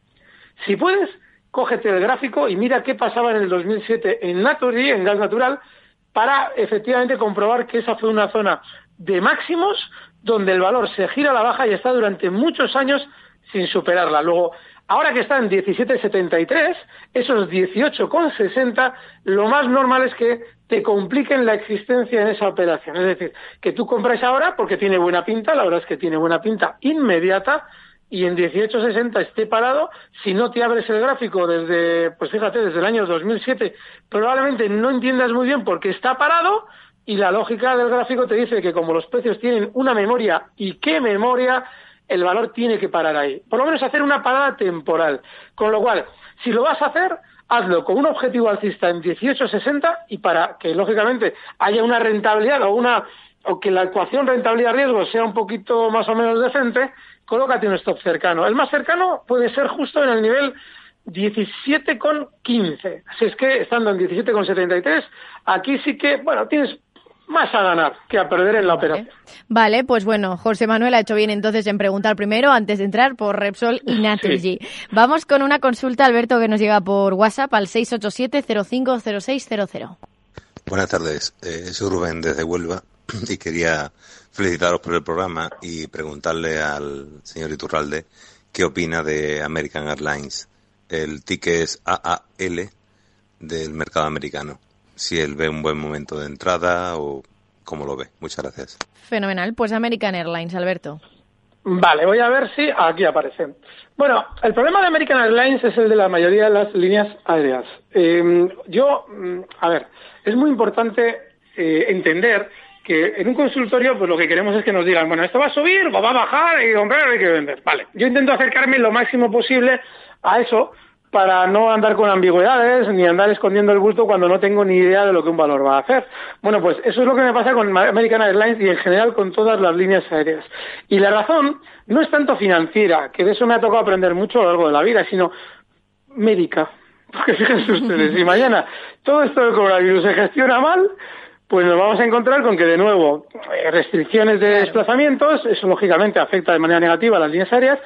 Si puedes, cógete el gráfico y mira qué pasaba en el 2007 en Naturgy, en gas natural, para efectivamente comprobar que esa fue una zona de máximos donde el valor se gira a la baja y está durante muchos años sin superarla. Luego, ahora que está en 17,73, esos 18,60, lo más normal es que te compliquen la existencia en esa operación. Es decir, que tú compres ahora porque tiene buena pinta, la verdad es que tiene buena pinta inmediata, y en 1860 esté parado, si no te abres el gráfico desde, pues fíjate, desde el año 2007, probablemente no entiendas muy bien por qué está parado y la lógica del gráfico te dice que como los precios tienen una memoria y qué memoria, el valor tiene que parar ahí. Por lo menos hacer una parada temporal. Con lo cual, si lo vas a hacer, hazlo con un objetivo alcista en 1860 y para que lógicamente haya una rentabilidad o una o que la ecuación rentabilidad-riesgo sea un poquito más o menos decente, colócate un stop cercano. El más cercano puede ser justo en el nivel 17,15. Si es que estando en 17,73, aquí sí que, bueno, tienes más a ganar que a perder en la operación. Vale, pues bueno, José Manuel ha hecho bien entonces en preguntar primero antes de entrar por Repsol y Naturgy. Vamos con una consulta, Alberto, que nos llega por WhatsApp al 687-050600. Buenas tardes, eh, soy Rubén desde Huelva y quería felicitaros por el programa y preguntarle al señor Iturralde qué opina de American Airlines. El ticket es AAL del mercado americano. Si él ve un buen momento de entrada o cómo lo ve. Muchas gracias. Fenomenal. Pues American Airlines, Alberto. Vale, voy a ver si aquí aparece. Bueno, el problema de American Airlines es el de la mayoría de las líneas aéreas. Eh, yo, mm, a ver, es muy importante eh, entender que en un consultorio pues lo que queremos es que nos digan, bueno, esto va a subir o va a bajar y comprar hay que vender. Vale, yo intento acercarme lo máximo posible a eso para no andar con ambigüedades ni andar escondiendo el bulto cuando no tengo ni idea de lo que un valor va a hacer. Bueno, pues eso es lo que me pasa con American Airlines y en general con todas las líneas aéreas. Y la razón no es tanto financiera, que de eso me ha tocado aprender mucho a lo largo de la vida, sino médica. Porque fíjense ustedes, si mañana todo esto del coronavirus se gestiona mal, pues nos vamos a encontrar con que, de nuevo, eh, restricciones de desplazamientos, eso lógicamente afecta de manera negativa a las líneas aéreas,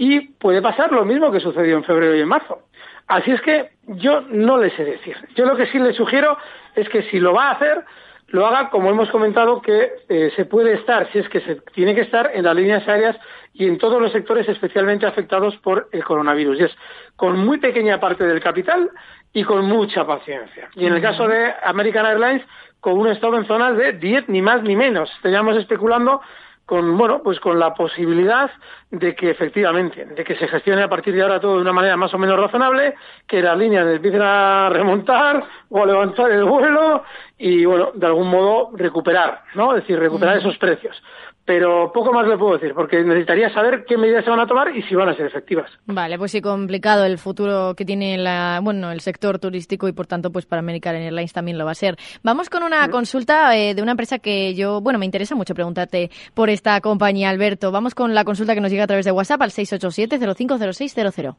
y puede pasar lo mismo que sucedió en febrero y en marzo. Así es que yo no le sé decir. Yo lo que sí le sugiero es que si lo va a hacer, lo haga como hemos comentado que eh, se puede estar, si es que se tiene que estar en las líneas aéreas y en todos los sectores especialmente afectados por el coronavirus. Y es con muy pequeña parte del capital y con mucha paciencia. Y en el caso de American Airlines, con un stop en zonas de 10 ni más ni menos. Estaríamos especulando con bueno pues con la posibilidad de que efectivamente de que se gestione a partir de ahora todo de una manera más o menos razonable que las líneas empiecen a remontar o a levantar el vuelo y bueno de algún modo recuperar no es decir recuperar esos precios pero poco más le puedo decir, porque necesitaría saber qué medidas se van a tomar y si van a ser efectivas. Vale, pues sí, complicado el futuro que tiene la, bueno, el sector turístico y por tanto, pues para American Airlines también lo va a ser. Vamos con una consulta eh, de una empresa que yo, bueno, me interesa mucho preguntarte por esta compañía, Alberto. Vamos con la consulta que nos llega a través de WhatsApp al 687-050600.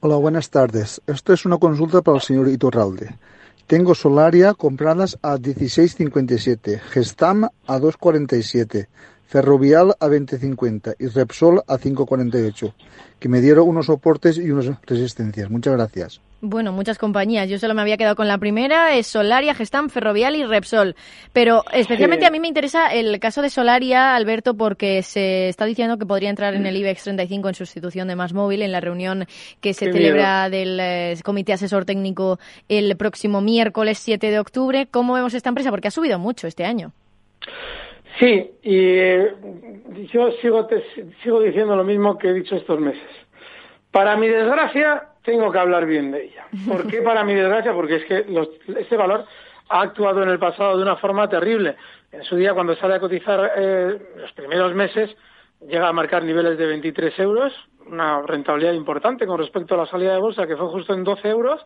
Hola, buenas tardes. Esto es una consulta para el señor Iturralde. Tengo Solaria compradas a 16.57, Gestam a 2.47, Ferrovial a 20.50 y Repsol a 5.48, que me dieron unos soportes y unas resistencias. Muchas gracias. Bueno, muchas compañías. Yo solo me había quedado con la primera, es Solaria, Gestam, Ferrovial y Repsol. Pero especialmente a mí me interesa el caso de Solaria, Alberto, porque se está diciendo que podría entrar en el IBEX 35 en sustitución de Más Móvil en la reunión que se celebra del eh, Comité Asesor Técnico el próximo miércoles 7 de octubre. ¿Cómo vemos esta empresa? Porque ha subido mucho este año. Sí, y eh, yo sigo, sigo diciendo lo mismo que he dicho estos meses. Para mi desgracia, tengo que hablar bien de ella. ¿Por qué para mi desgracia? Porque es que este valor ha actuado en el pasado de una forma terrible. En su día, cuando sale a cotizar eh, los primeros meses, llega a marcar niveles de 23 euros, una rentabilidad importante con respecto a la salida de bolsa, que fue justo en 12 euros.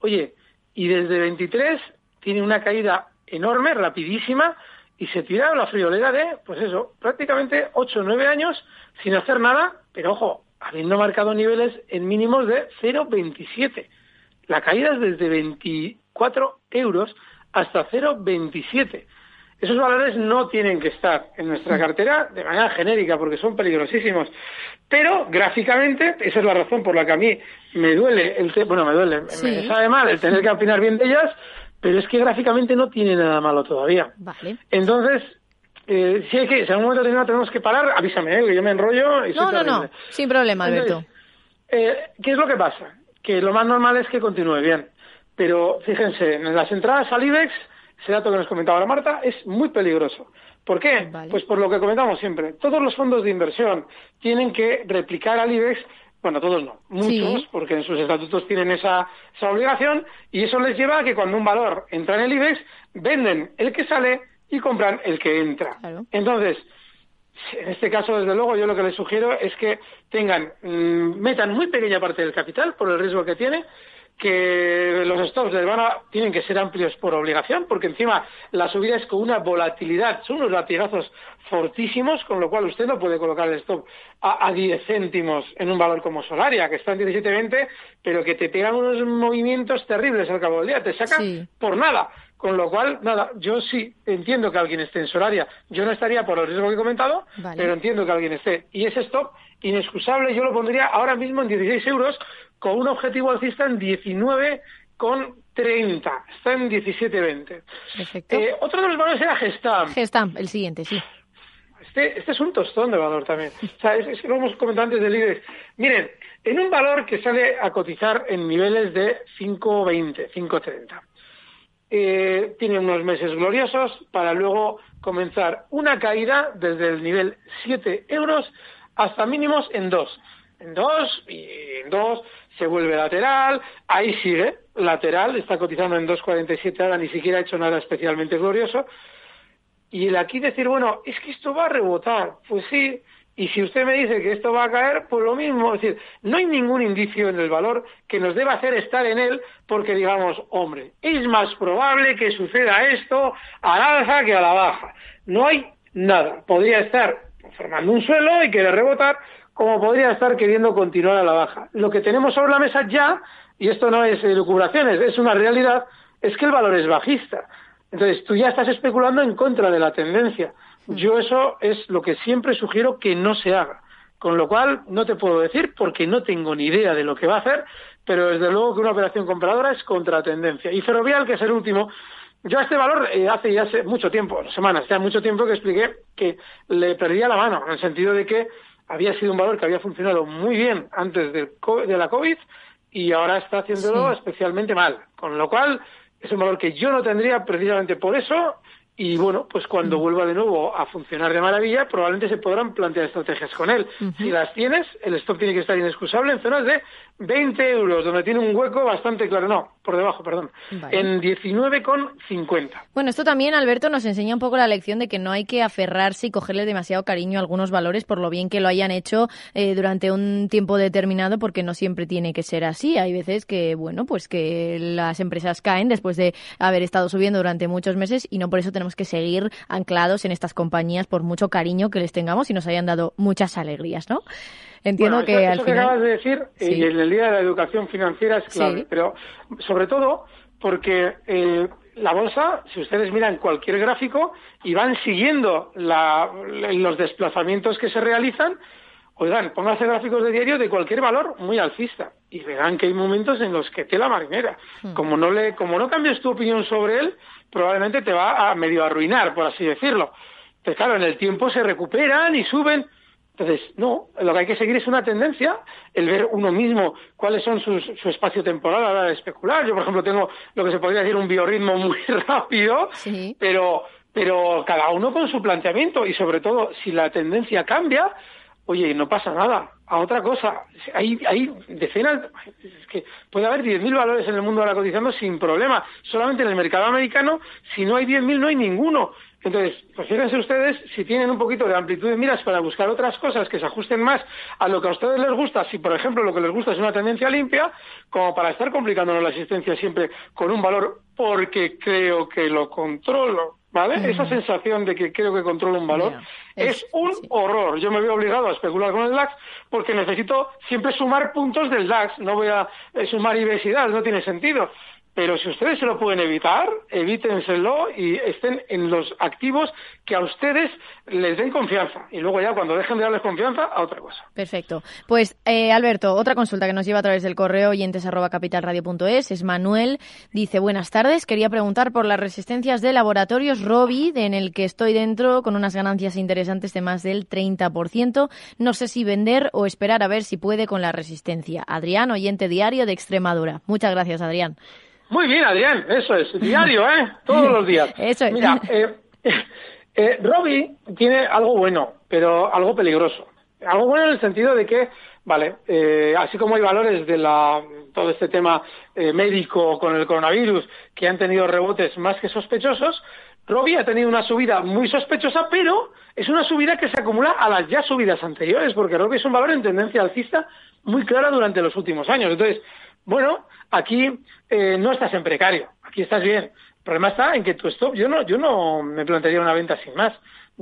Oye, y desde 23 tiene una caída enorme, rapidísima, y se tira la friolera de, pues eso, prácticamente 8 o 9 años sin hacer nada, pero ojo, habiendo marcado niveles en mínimos de 0,27. La caída es desde 24 euros hasta 0,27. Esos valores no tienen que estar en nuestra mm. cartera de manera genérica porque son peligrosísimos. Pero gráficamente, esa es la razón por la que a mí me duele, el bueno, me duele, me sabe mal el tener que opinar bien de ellas, pero es que gráficamente no tiene nada malo todavía. Entonces, eh, si, hay que, si en algún momento determinado tenemos que parar, avísame, ¿eh? que yo me enrollo y No, no, terrible. no, sin problema, Alberto. Entonces, eh, ¿Qué es lo que pasa? Que lo más normal es que continúe bien. Pero fíjense, en las entradas al IBEX, ese dato que nos comentaba ahora Marta, es muy peligroso. ¿Por qué? Pues por lo que comentamos siempre. Todos los fondos de inversión tienen que replicar al IBEX, bueno, todos no, muchos, Sí. porque en sus estatutos tienen esa, esa obligación, y eso les lleva a que cuando un valor entra en el IBEX, venden el que sale y compran el que entra. Entonces, en este caso, desde luego, yo lo que les sugiero es que tengan, mm, metan muy pequeña parte del capital por el riesgo que tiene, que los stops les van a, tienen que ser amplios por obligación, porque encima la subida es con una volatilidad, son unos latigazos fortísimos, con lo cual usted no puede colocar el stop a, a 10 céntimos en un valor como Solaria, que está en 17.20, pero que te pegan unos movimientos terribles al cabo del día, te saca por nada. Con lo cual, nada, yo sí entiendo que alguien esté en Solaria. Yo no estaría por el riesgo que he comentado, Vale. pero entiendo que alguien esté. Y ese stop, inexcusable, yo lo pondría ahora mismo en 16 euros, con un objetivo alcista en 19,30. Está en 17,20. Perfecto. Eh, otro de los valores era Gestam. Gestam, el siguiente, sí. Este, este es un tostón de valor también. O sea, es, es que lo hemos comentado antes del IBEX. Miren, en un valor que sale a cotizar en niveles de 5,20, 5,30. Eh, tiene unos meses gloriosos para luego comenzar una caída desde el nivel 7 euros hasta mínimos en 2. En 2 y en 2 se vuelve lateral, ahí sigue lateral, está cotizando en 2,47 ahora, ni siquiera ha hecho nada especialmente glorioso. Y el aquí decir, bueno, es que esto va a rebotar. Pues sí, y si usted me dice que esto va a caer, pues lo mismo. Es decir, no hay ningún indicio en el valor que nos deba hacer estar en él porque digamos, hombre, es más probable que suceda esto al alza que a la baja. No hay nada. Podría estar formando un suelo y querer rebotar, como podría estar queriendo continuar a la baja. Lo que tenemos sobre la mesa ya, y esto no es elucubraciones, es una realidad, es que el valor es bajista. Entonces, tú ya estás especulando en contra de la tendencia. Yo eso es lo que siempre sugiero que no se haga. Con lo cual, no te puedo decir porque no tengo ni idea de lo que va a hacer, pero desde luego que una operación compradora es contra tendencia. Y Ferrovial, que es el último, yo a este valor eh, hace ya mucho tiempo, semanas, ya mucho tiempo que expliqué que le perdía la mano, en el sentido de que había sido un valor que había funcionado muy bien antes de la COVID y ahora está haciéndolo Sí. especialmente mal. Con lo cual, es un valor que yo no tendría precisamente por eso. Y bueno, pues cuando vuelva de nuevo a funcionar de maravilla, probablemente se podrán plantear estrategias con él. Si las tienes, el stop tiene que estar inexcusable en zonas de 20 euros, donde tiene un hueco bastante claro. No, por debajo, perdón. Vale. En 19,50. Bueno, esto también, Alberto, nos enseña un poco la lección de que no hay que aferrarse y cogerle demasiado cariño a algunos valores por lo bien que lo hayan hecho eh, durante un tiempo determinado, porque no siempre tiene que ser así. Hay veces que, bueno, pues que las empresas caen después de haber estado subiendo durante muchos meses y no por eso tenemos que seguir anclados en estas compañías por mucho cariño que les tengamos y nos hayan dado muchas alegrías, ¿no? Entiendo Bueno, que eso, al eso que acabas de decir Sí. y en el día de la educación financiera es clave, Sí. pero sobre todo porque eh, la bolsa, si ustedes miran cualquier gráfico y van siguiendo la- los desplazamientos que se realizan, oigan, pónganse gráficos de diario de cualquier valor muy alcista y verán que hay momentos en los que tela marinera. Como no le, como no cambies tu opinión sobre él, probablemente te va a medio arruinar, por así decirlo. Entonces, claro, en el tiempo se recuperan y suben. Entonces, no, lo que hay que seguir es una tendencia, el ver uno mismo cuáles son sus, su espacio temporal a la hora de especular. Yo, por ejemplo, tengo lo que se podría decir un biorritmo muy rápido, pero, pero cada uno con su planteamiento y sobre todo, si la tendencia cambia, oye, no pasa nada. A otra cosa, hay, hay decenas, es que puede haber 10.000 valores en el mundo ahora cotizando sin problema. Solamente en el mercado americano, si no hay 10.000, no hay ninguno. Entonces, pues fíjense ustedes si tienen un poquito de amplitud de miras para buscar otras cosas que se ajusten más a lo que a ustedes les gusta, si por ejemplo lo que les gusta es una tendencia limpia, como para estar complicándonos la existencia siempre con un valor porque creo que lo controlo, ¿vale? Esa sensación de que creo que controlo un valor es, un horror. Yo me veo obligado a especular con el DAX porque necesito siempre sumar puntos del DAX, no voy a eh, sumar DAX, no tiene sentido. Pero si ustedes se lo pueden evitar, evítenselo y estén en los activos que a ustedes les den confianza. Y luego ya cuando dejen de darles confianza, a otra cosa. Perfecto. Pues, eh, Alberto, otra consulta que nos lleva a través del correo oyentes arroba es Manuel. Dice, buenas tardes, quería preguntar por las resistencias de laboratorios Robi, en el que estoy dentro con unas ganancias interesantes de más del 30%. No sé si vender o esperar a ver si puede con la resistencia. Adrián, oyente diario de Extremadura. Muchas gracias, Adrián. Muy bien, Adrián, eso es, diario, ¿eh? Todos los días. Eso es. Mira, eh, eh, Robbie tiene algo bueno, pero algo peligroso. Algo bueno en el sentido de que, vale, eh, así como hay valores de la, todo este tema eh, médico con el coronavirus que han tenido rebotes más que sospechosos, Robbie ha tenido una subida muy sospechosa, pero es una subida que se acumula a las ya subidas anteriores, porque Robbie es un valor en tendencia alcista muy clara durante los últimos años. Entonces, bueno, aquí eh, no estás en precario, aquí estás bien. El problema está en que tu stop, yo no, yo no me plantearía una venta sin más.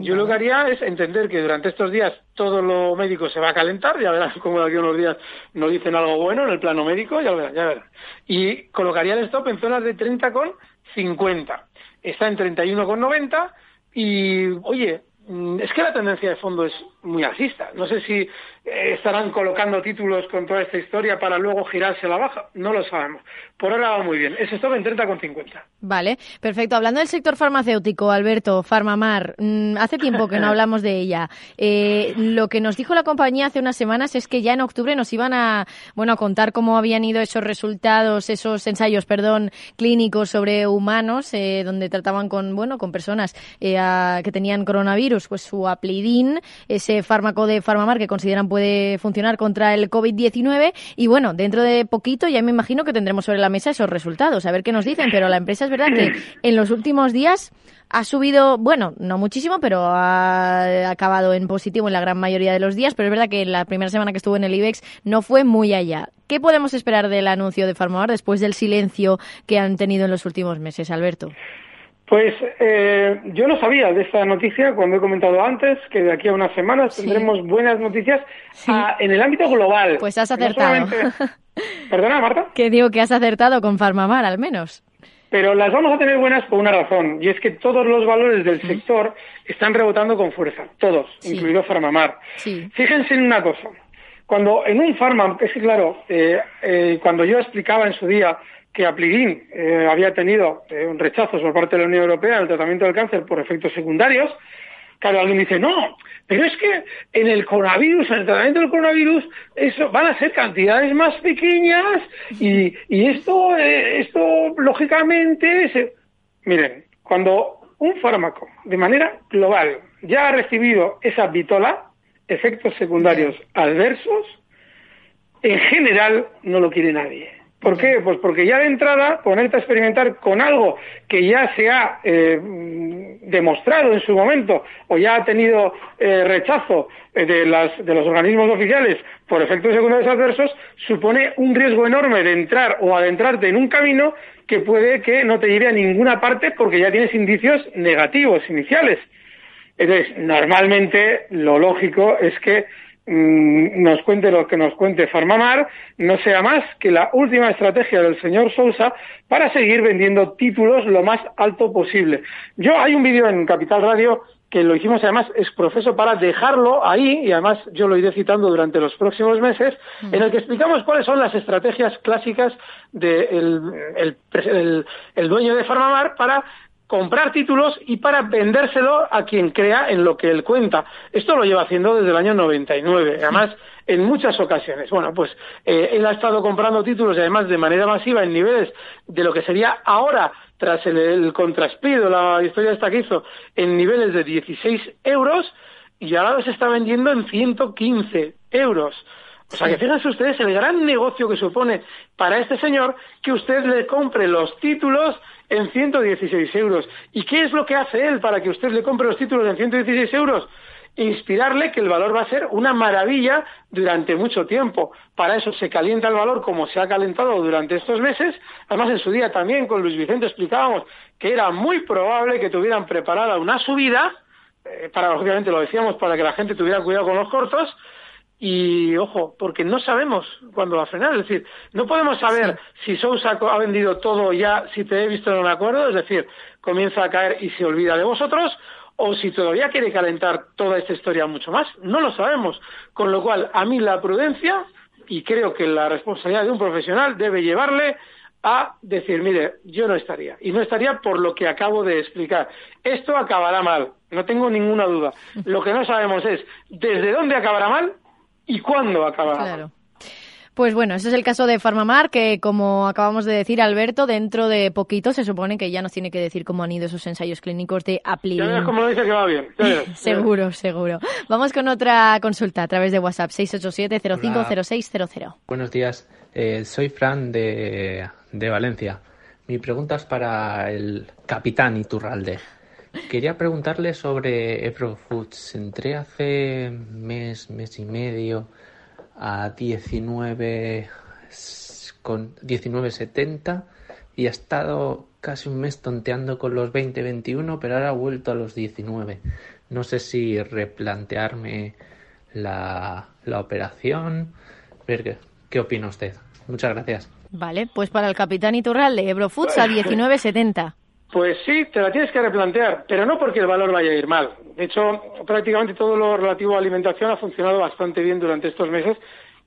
Yo lo que haría es entender que durante estos días todo lo médico se va a calentar, ya verás cómo de aquí a unos días nos dicen algo bueno en el plano médico, ya verás, ya verás. Y colocaría el stop en zonas de 30 con 50. Está en 31 con 90 y, oye, mm, es que la tendencia de fondo es muy alcista. No sé si estarán colocando títulos con toda esta historia para luego girarse a la baja. No lo sabemos. Por ahora va muy bien. Ese stop en 30,50. Vale, perfecto. Hablando del sector farmacéutico, Alberto, Farmamar, mm, hace tiempo que no hablamos de ella. Eh, lo que nos dijo la compañía hace unas semanas es que ya en octubre nos iban a, bueno, a contar cómo habían ido esos resultados, esos ensayos, perdón, clínicos sobre humanos, eh, donde trataban con, bueno, con personas que tenían coronavirus, pues su aplidin, ese fármaco de Farmamar que consideran puede funcionar contra el COVID-19 y bueno, dentro de poquito ya me imagino que tendremos sobre la mesa esos resultados, a ver qué nos dicen, pero la empresa es verdad que en los últimos días ha subido, bueno, no muchísimo, pero ha acabado en positivo en la gran mayoría de los días, pero es verdad que la primera semana que estuvo en el IBEX no fue muy allá. ¿Qué podemos esperar del anuncio de Farmamar después del silencio que han tenido en los últimos meses, Alberto? Pues eh, yo no sabía de esta noticia cuando he comentado antes que de aquí a unas semanas tendremos buenas noticias ah, en el ámbito global. Pues has acertado. Perdona, Marta. Que digo que has acertado con Farmamar, al menos. Pero las vamos a tener buenas por una razón, y es que todos los valores del sector están rebotando con fuerza, todos, incluido Farmamar. Fíjense en una cosa, cuando en un farma, es que claro, eh, eh, cuando yo explicaba en su día que Aplidin eh, había tenido eh, un rechazo por parte de la Unión Europea en el tratamiento del cáncer por efectos secundarios, claro, alguien dice, no, pero es que en el coronavirus, en el tratamiento del coronavirus, eso van a ser cantidades más pequeñas y, y esto, eh, esto lógicamente, se... miren, cuando un fármaco de manera global ya ha recibido esa vitola, efectos secundarios adversos, en general no lo quiere nadie. ¿Por qué? Pues porque ya de entrada ponerte a experimentar con algo que ya se ha eh, demostrado en su momento o ya ha tenido eh, rechazo eh, de, las, de los organismos oficiales por efectos secundarios adversos supone un riesgo enorme de entrar o adentrarte en un camino que puede que no te lleve a ninguna parte porque ya tienes indicios negativos iniciales. Entonces, normalmente lo lógico es que Mm, nos cuente lo que nos cuente Farmamar, no sea más que la última estrategia del señor Sousa para seguir vendiendo títulos lo más alto posible. Yo hay un vídeo en Capital Radio que lo hicimos además es profeso para dejarlo ahí y además yo lo iré citando durante los próximos meses mm. en el que explicamos cuáles son las estrategias clásicas del el dueño de Farmamar para comprar títulos y para vendérselo a quien crea en lo que él cuenta. Esto lo lleva haciendo desde el año 99, además en muchas ocasiones. Bueno, pues eh, él ha estado comprando títulos y además de manera masiva en niveles de lo que sería ahora, tras el, el contraspido, la historia esta que hizo, en niveles de 16 euros y ahora los está vendiendo en 115 euros. O sea, que fíjense ustedes el gran negocio que supone para este señor que usted le compre los títulos en 116 euros. ¿Y qué es lo que hace él para que usted le compre los títulos en 116 euros? Inspirarle que el valor va a ser una maravilla durante mucho tiempo. Para eso se calienta el valor como se ha calentado durante estos meses. Además, en su día también con Luis Vicente explicábamos que era muy probable que tuvieran preparada una subida, eh, para, obviamente lo decíamos para que la gente tuviera cuidado con los cortos, Y ojo, porque no sabemos cuándo va a frenar. Es decir, no podemos saber si Sousa ha vendido todo ya, si te he visto no me acuerdo, es decir, comienza a caer y se olvida de vosotros, o si todavía quiere calentar toda esta historia mucho más. No lo sabemos. Con lo cual, a mí la prudencia, y creo que la responsabilidad de un profesional debe llevarle a decir, mire, yo no estaría. Y no estaría por lo que acabo de explicar. Esto acabará mal, no tengo ninguna duda. Lo que no sabemos es desde dónde acabará mal y cuándo acabará mal. Pues bueno, ese es el caso de Farmamar, que como acabamos de decir, Alberto, dentro de poquito se supone que ya nos tiene que decir cómo han ido esos ensayos clínicos de Aplidin. Ya como lo dice que va bien. seguro, seguro. Vamos con otra consulta a través de WhatsApp, 687-050600. Buenos días, eh, soy Fran de, de Valencia. Mi pregunta es para el capitán Iturralde. Quería preguntarle sobre Eprofoods. Entré hace mes, mes y medio a 19 con 19.70 y ha estado casi un mes tonteando con los 20-21, pero ahora ha vuelto a los 19. No sé si replantearme la, la operación. Ver qué, qué opina usted. Muchas gracias. Vale, pues para el capitán Iturralde, Ebrofoods a 19.70. Pues sí, te la tienes que replantear, pero no porque el valor vaya a ir mal. De hecho, prácticamente todo lo relativo a alimentación ha funcionado bastante bien durante estos meses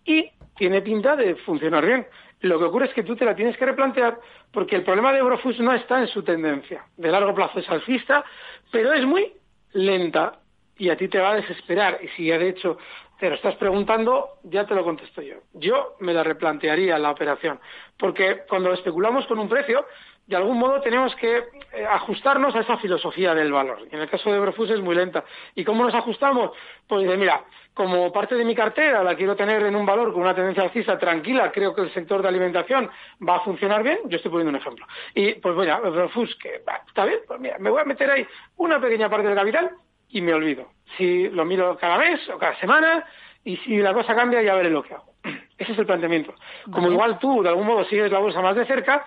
y tiene pinta de funcionar bien. Lo que ocurre es que tú te la tienes que replantear porque el problema de Eurofus no está en su tendencia. De largo plazo es alcista, pero es muy lenta y a ti te va a desesperar. Y si ya de hecho te lo estás preguntando, ya te lo contesto yo. Yo me la replantearía la operación, porque cuando especulamos con un precio, de algún modo tenemos que eh, ajustarnos a esa filosofía del valor. En el caso de Eurofus es muy lenta. ¿Y cómo nos ajustamos? Pues dice, mira, como parte de mi cartera la quiero tener en un valor con una tendencia alcista tranquila, creo que el sector de alimentación va a funcionar bien, yo estoy poniendo un ejemplo. Y pues bueno, Eurofus, que está bien, pues mira, me voy a meter ahí una pequeña parte del capital y me olvido. Si lo miro cada mes o cada semana y si la cosa cambia ya veré lo que hago. Ese es el planteamiento. Como igual tú de algún modo sigues la bolsa más de cerca,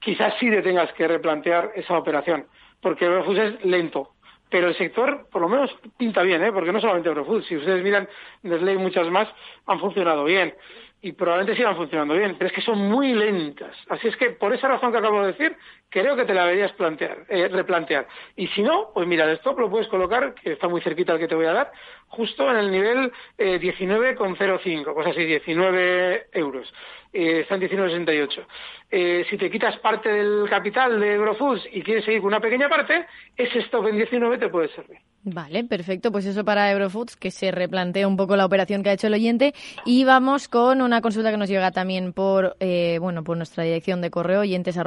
quizás sí te tengas que replantear esa operación, porque Eurofood es lento. Pero el sector, por lo menos, pinta bien, ¿eh? porque no solamente Eurofood, si ustedes miran Nestlé y muchas más, han funcionado bien y probablemente sigan funcionando bien, pero es que son muy lentas. Así es que, por esa razón que acabo de decir, creo que te la deberías plantear, eh, replantear. Y si no, pues mira, el stop lo puedes colocar, que está muy cerquita al que te voy a dar, justo en el nivel eh, 19,05, pues así, 19 euros. Eh, está en 19,68. Eh, si te quitas parte del capital de Eurofoods y quieres seguir con una pequeña parte, ese stop en 19 te puede servir. Vale, perfecto. Pues eso para Eurofoods, que se replantee un poco la operación que ha hecho el oyente. Y vamos con una consulta que nos llega también por, eh, bueno, por nuestra dirección de correo, oyentes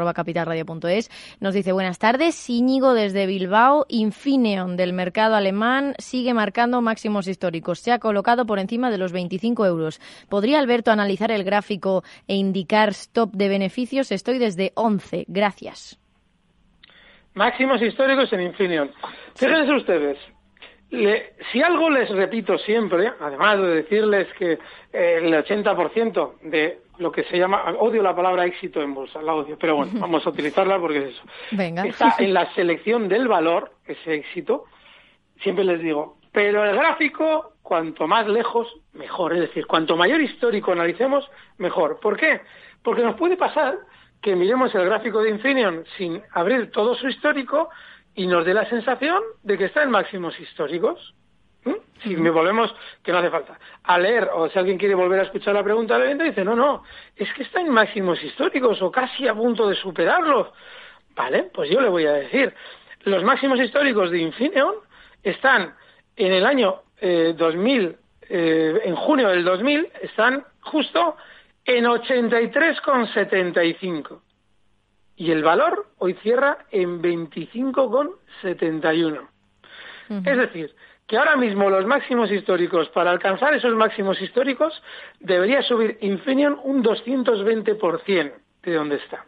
Nos dice, buenas tardes, Íñigo desde Bilbao, Infineon del mercado alemán sigue marcando máximos históricos. Se ha colocado por encima de los 25 euros. ¿Podría Alberto analizar el gráfico e indicar stop de beneficios? Estoy desde 11. Gracias. Máximos históricos en Infineon. Fíjense ustedes, si algo les repito siempre, además de decirles que el 80% de lo que se llama, odio la palabra éxito en bolsa, la odio, pero bueno, vamos a utilizarla porque es eso. Está en la selección del valor, ese éxito, siempre les digo, pero el gráfico, cuanto más lejos, mejor. Es decir, cuanto mayor histórico analicemos, mejor. ¿Por qué? Porque nos puede pasar que miremos el gráfico de Infineon sin abrir todo su histórico y nos dé la sensación de que está en máximos históricos. Si me volvemos, que no hace falta, a leer, o si alguien quiere volver a escuchar la pregunta del evento, dice, no, no, es que está en máximos históricos o casi a punto de superarlos. Vale, pues yo le voy a decir, los máximos históricos de Infineon están en el año 2000, eh, en junio del 2000, están justo en 83,75. Y el valor hoy cierra en 25,71. Es decir, que ahora mismo los máximos históricos, para alcanzar esos máximos históricos, debería subir Infineon un 220% de donde está.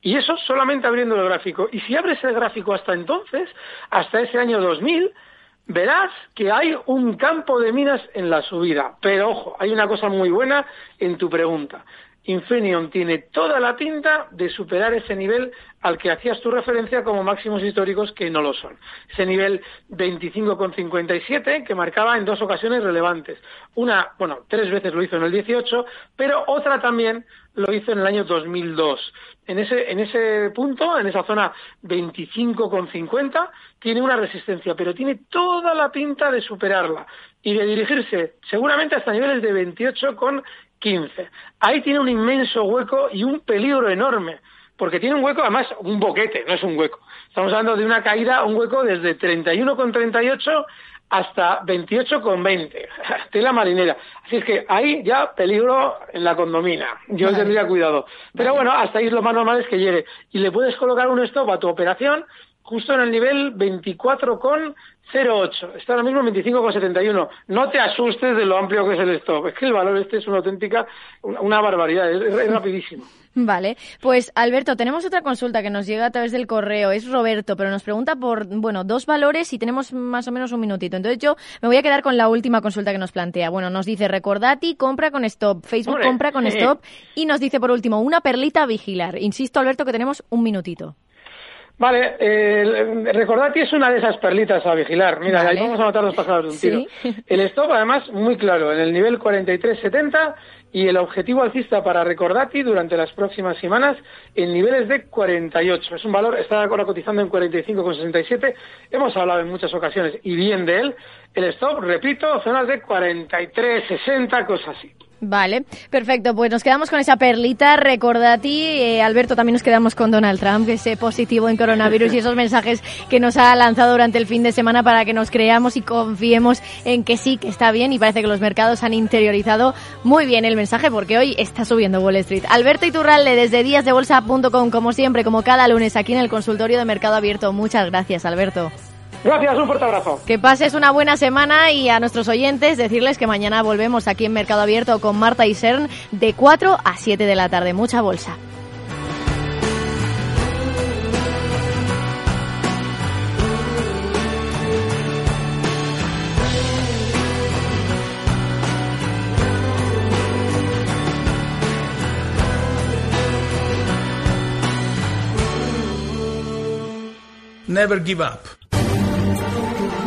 Y eso solamente abriendo el gráfico. Y si abres el gráfico hasta entonces, hasta ese año 2000, verás que hay un campo de minas en la subida. Pero ojo, hay una cosa muy buena en tu pregunta. Infineon tiene toda la pinta de superar ese nivel al que hacías tu referencia como máximos históricos que no lo son. Ese nivel 25,57 que marcaba en dos ocasiones relevantes. Una, bueno, tres veces lo hizo en el 18, pero otra también lo hizo en el año 2002. En ese, en ese punto, en esa zona 25,50, tiene una resistencia, pero tiene toda la pinta de superarla y de dirigirse seguramente hasta niveles de 28,15. Ahí tiene un inmenso hueco y un peligro enorme porque tiene un hueco, además, un boquete, no es un hueco. Estamos hablando de una caída, un hueco desde 31,38 hasta 28,20. Tela marinera. Así es que ahí ya peligro en la condomina. Yo tendría cuidado. Pero bueno, hasta ahí lo más normal es que llegue. Y le puedes colocar un stop a tu operación justo en el nivel 24,08. Está ahora mismo en 25,71. No te asustes de lo amplio que es el stop. Es que el valor este es una auténtica, una barbaridad. es rapidísimo. Vale, pues Alberto, tenemos otra consulta que nos llega a través del correo. Es Roberto, pero nos pregunta por, bueno, dos valores y tenemos más o menos un minutito. Entonces yo me voy a quedar con la última consulta que nos plantea. Bueno, nos dice recordati, compra con stop, Facebook compra con stop y nos dice por último una perlita a vigilar. Insisto, Alberto, que tenemos un minutito. Vale, eh, recordati es una de esas perlitas a vigilar. Mira, ahí vamos a notar los pasados de un tiro. El stop, además, muy claro, en el nivel 43.70 y el objetivo alcista para Recordati durante las próximas semanas en niveles de 48. Es un valor, está ahora cotizando en 45,67. Hemos hablado en muchas ocasiones y bien de él. El stop, repito, zonas de 43, 60, cosas así. Vale, perfecto. Pues nos quedamos con esa perlita. Recuerda a ti, eh, Alberto, también nos quedamos con Donald Trump, ese positivo en coronavirus y esos mensajes que nos ha lanzado durante el fin de semana para que nos creamos y confiemos en que sí, que está bien y parece que los mercados han interiorizado muy bien el mensaje porque hoy está subiendo Wall Street. Alberto Iturralde desde díasdebolsa.com, como siempre, como cada lunes aquí en el consultorio de Mercado Abierto. Muchas gracias, Alberto. Gracias, un fuerte abrazo. Que pases una buena semana y a nuestros oyentes decirles que mañana volvemos aquí en Mercado Abierto con Marta y Cern de 4 a 7 de la tarde. Mucha bolsa. Never give up.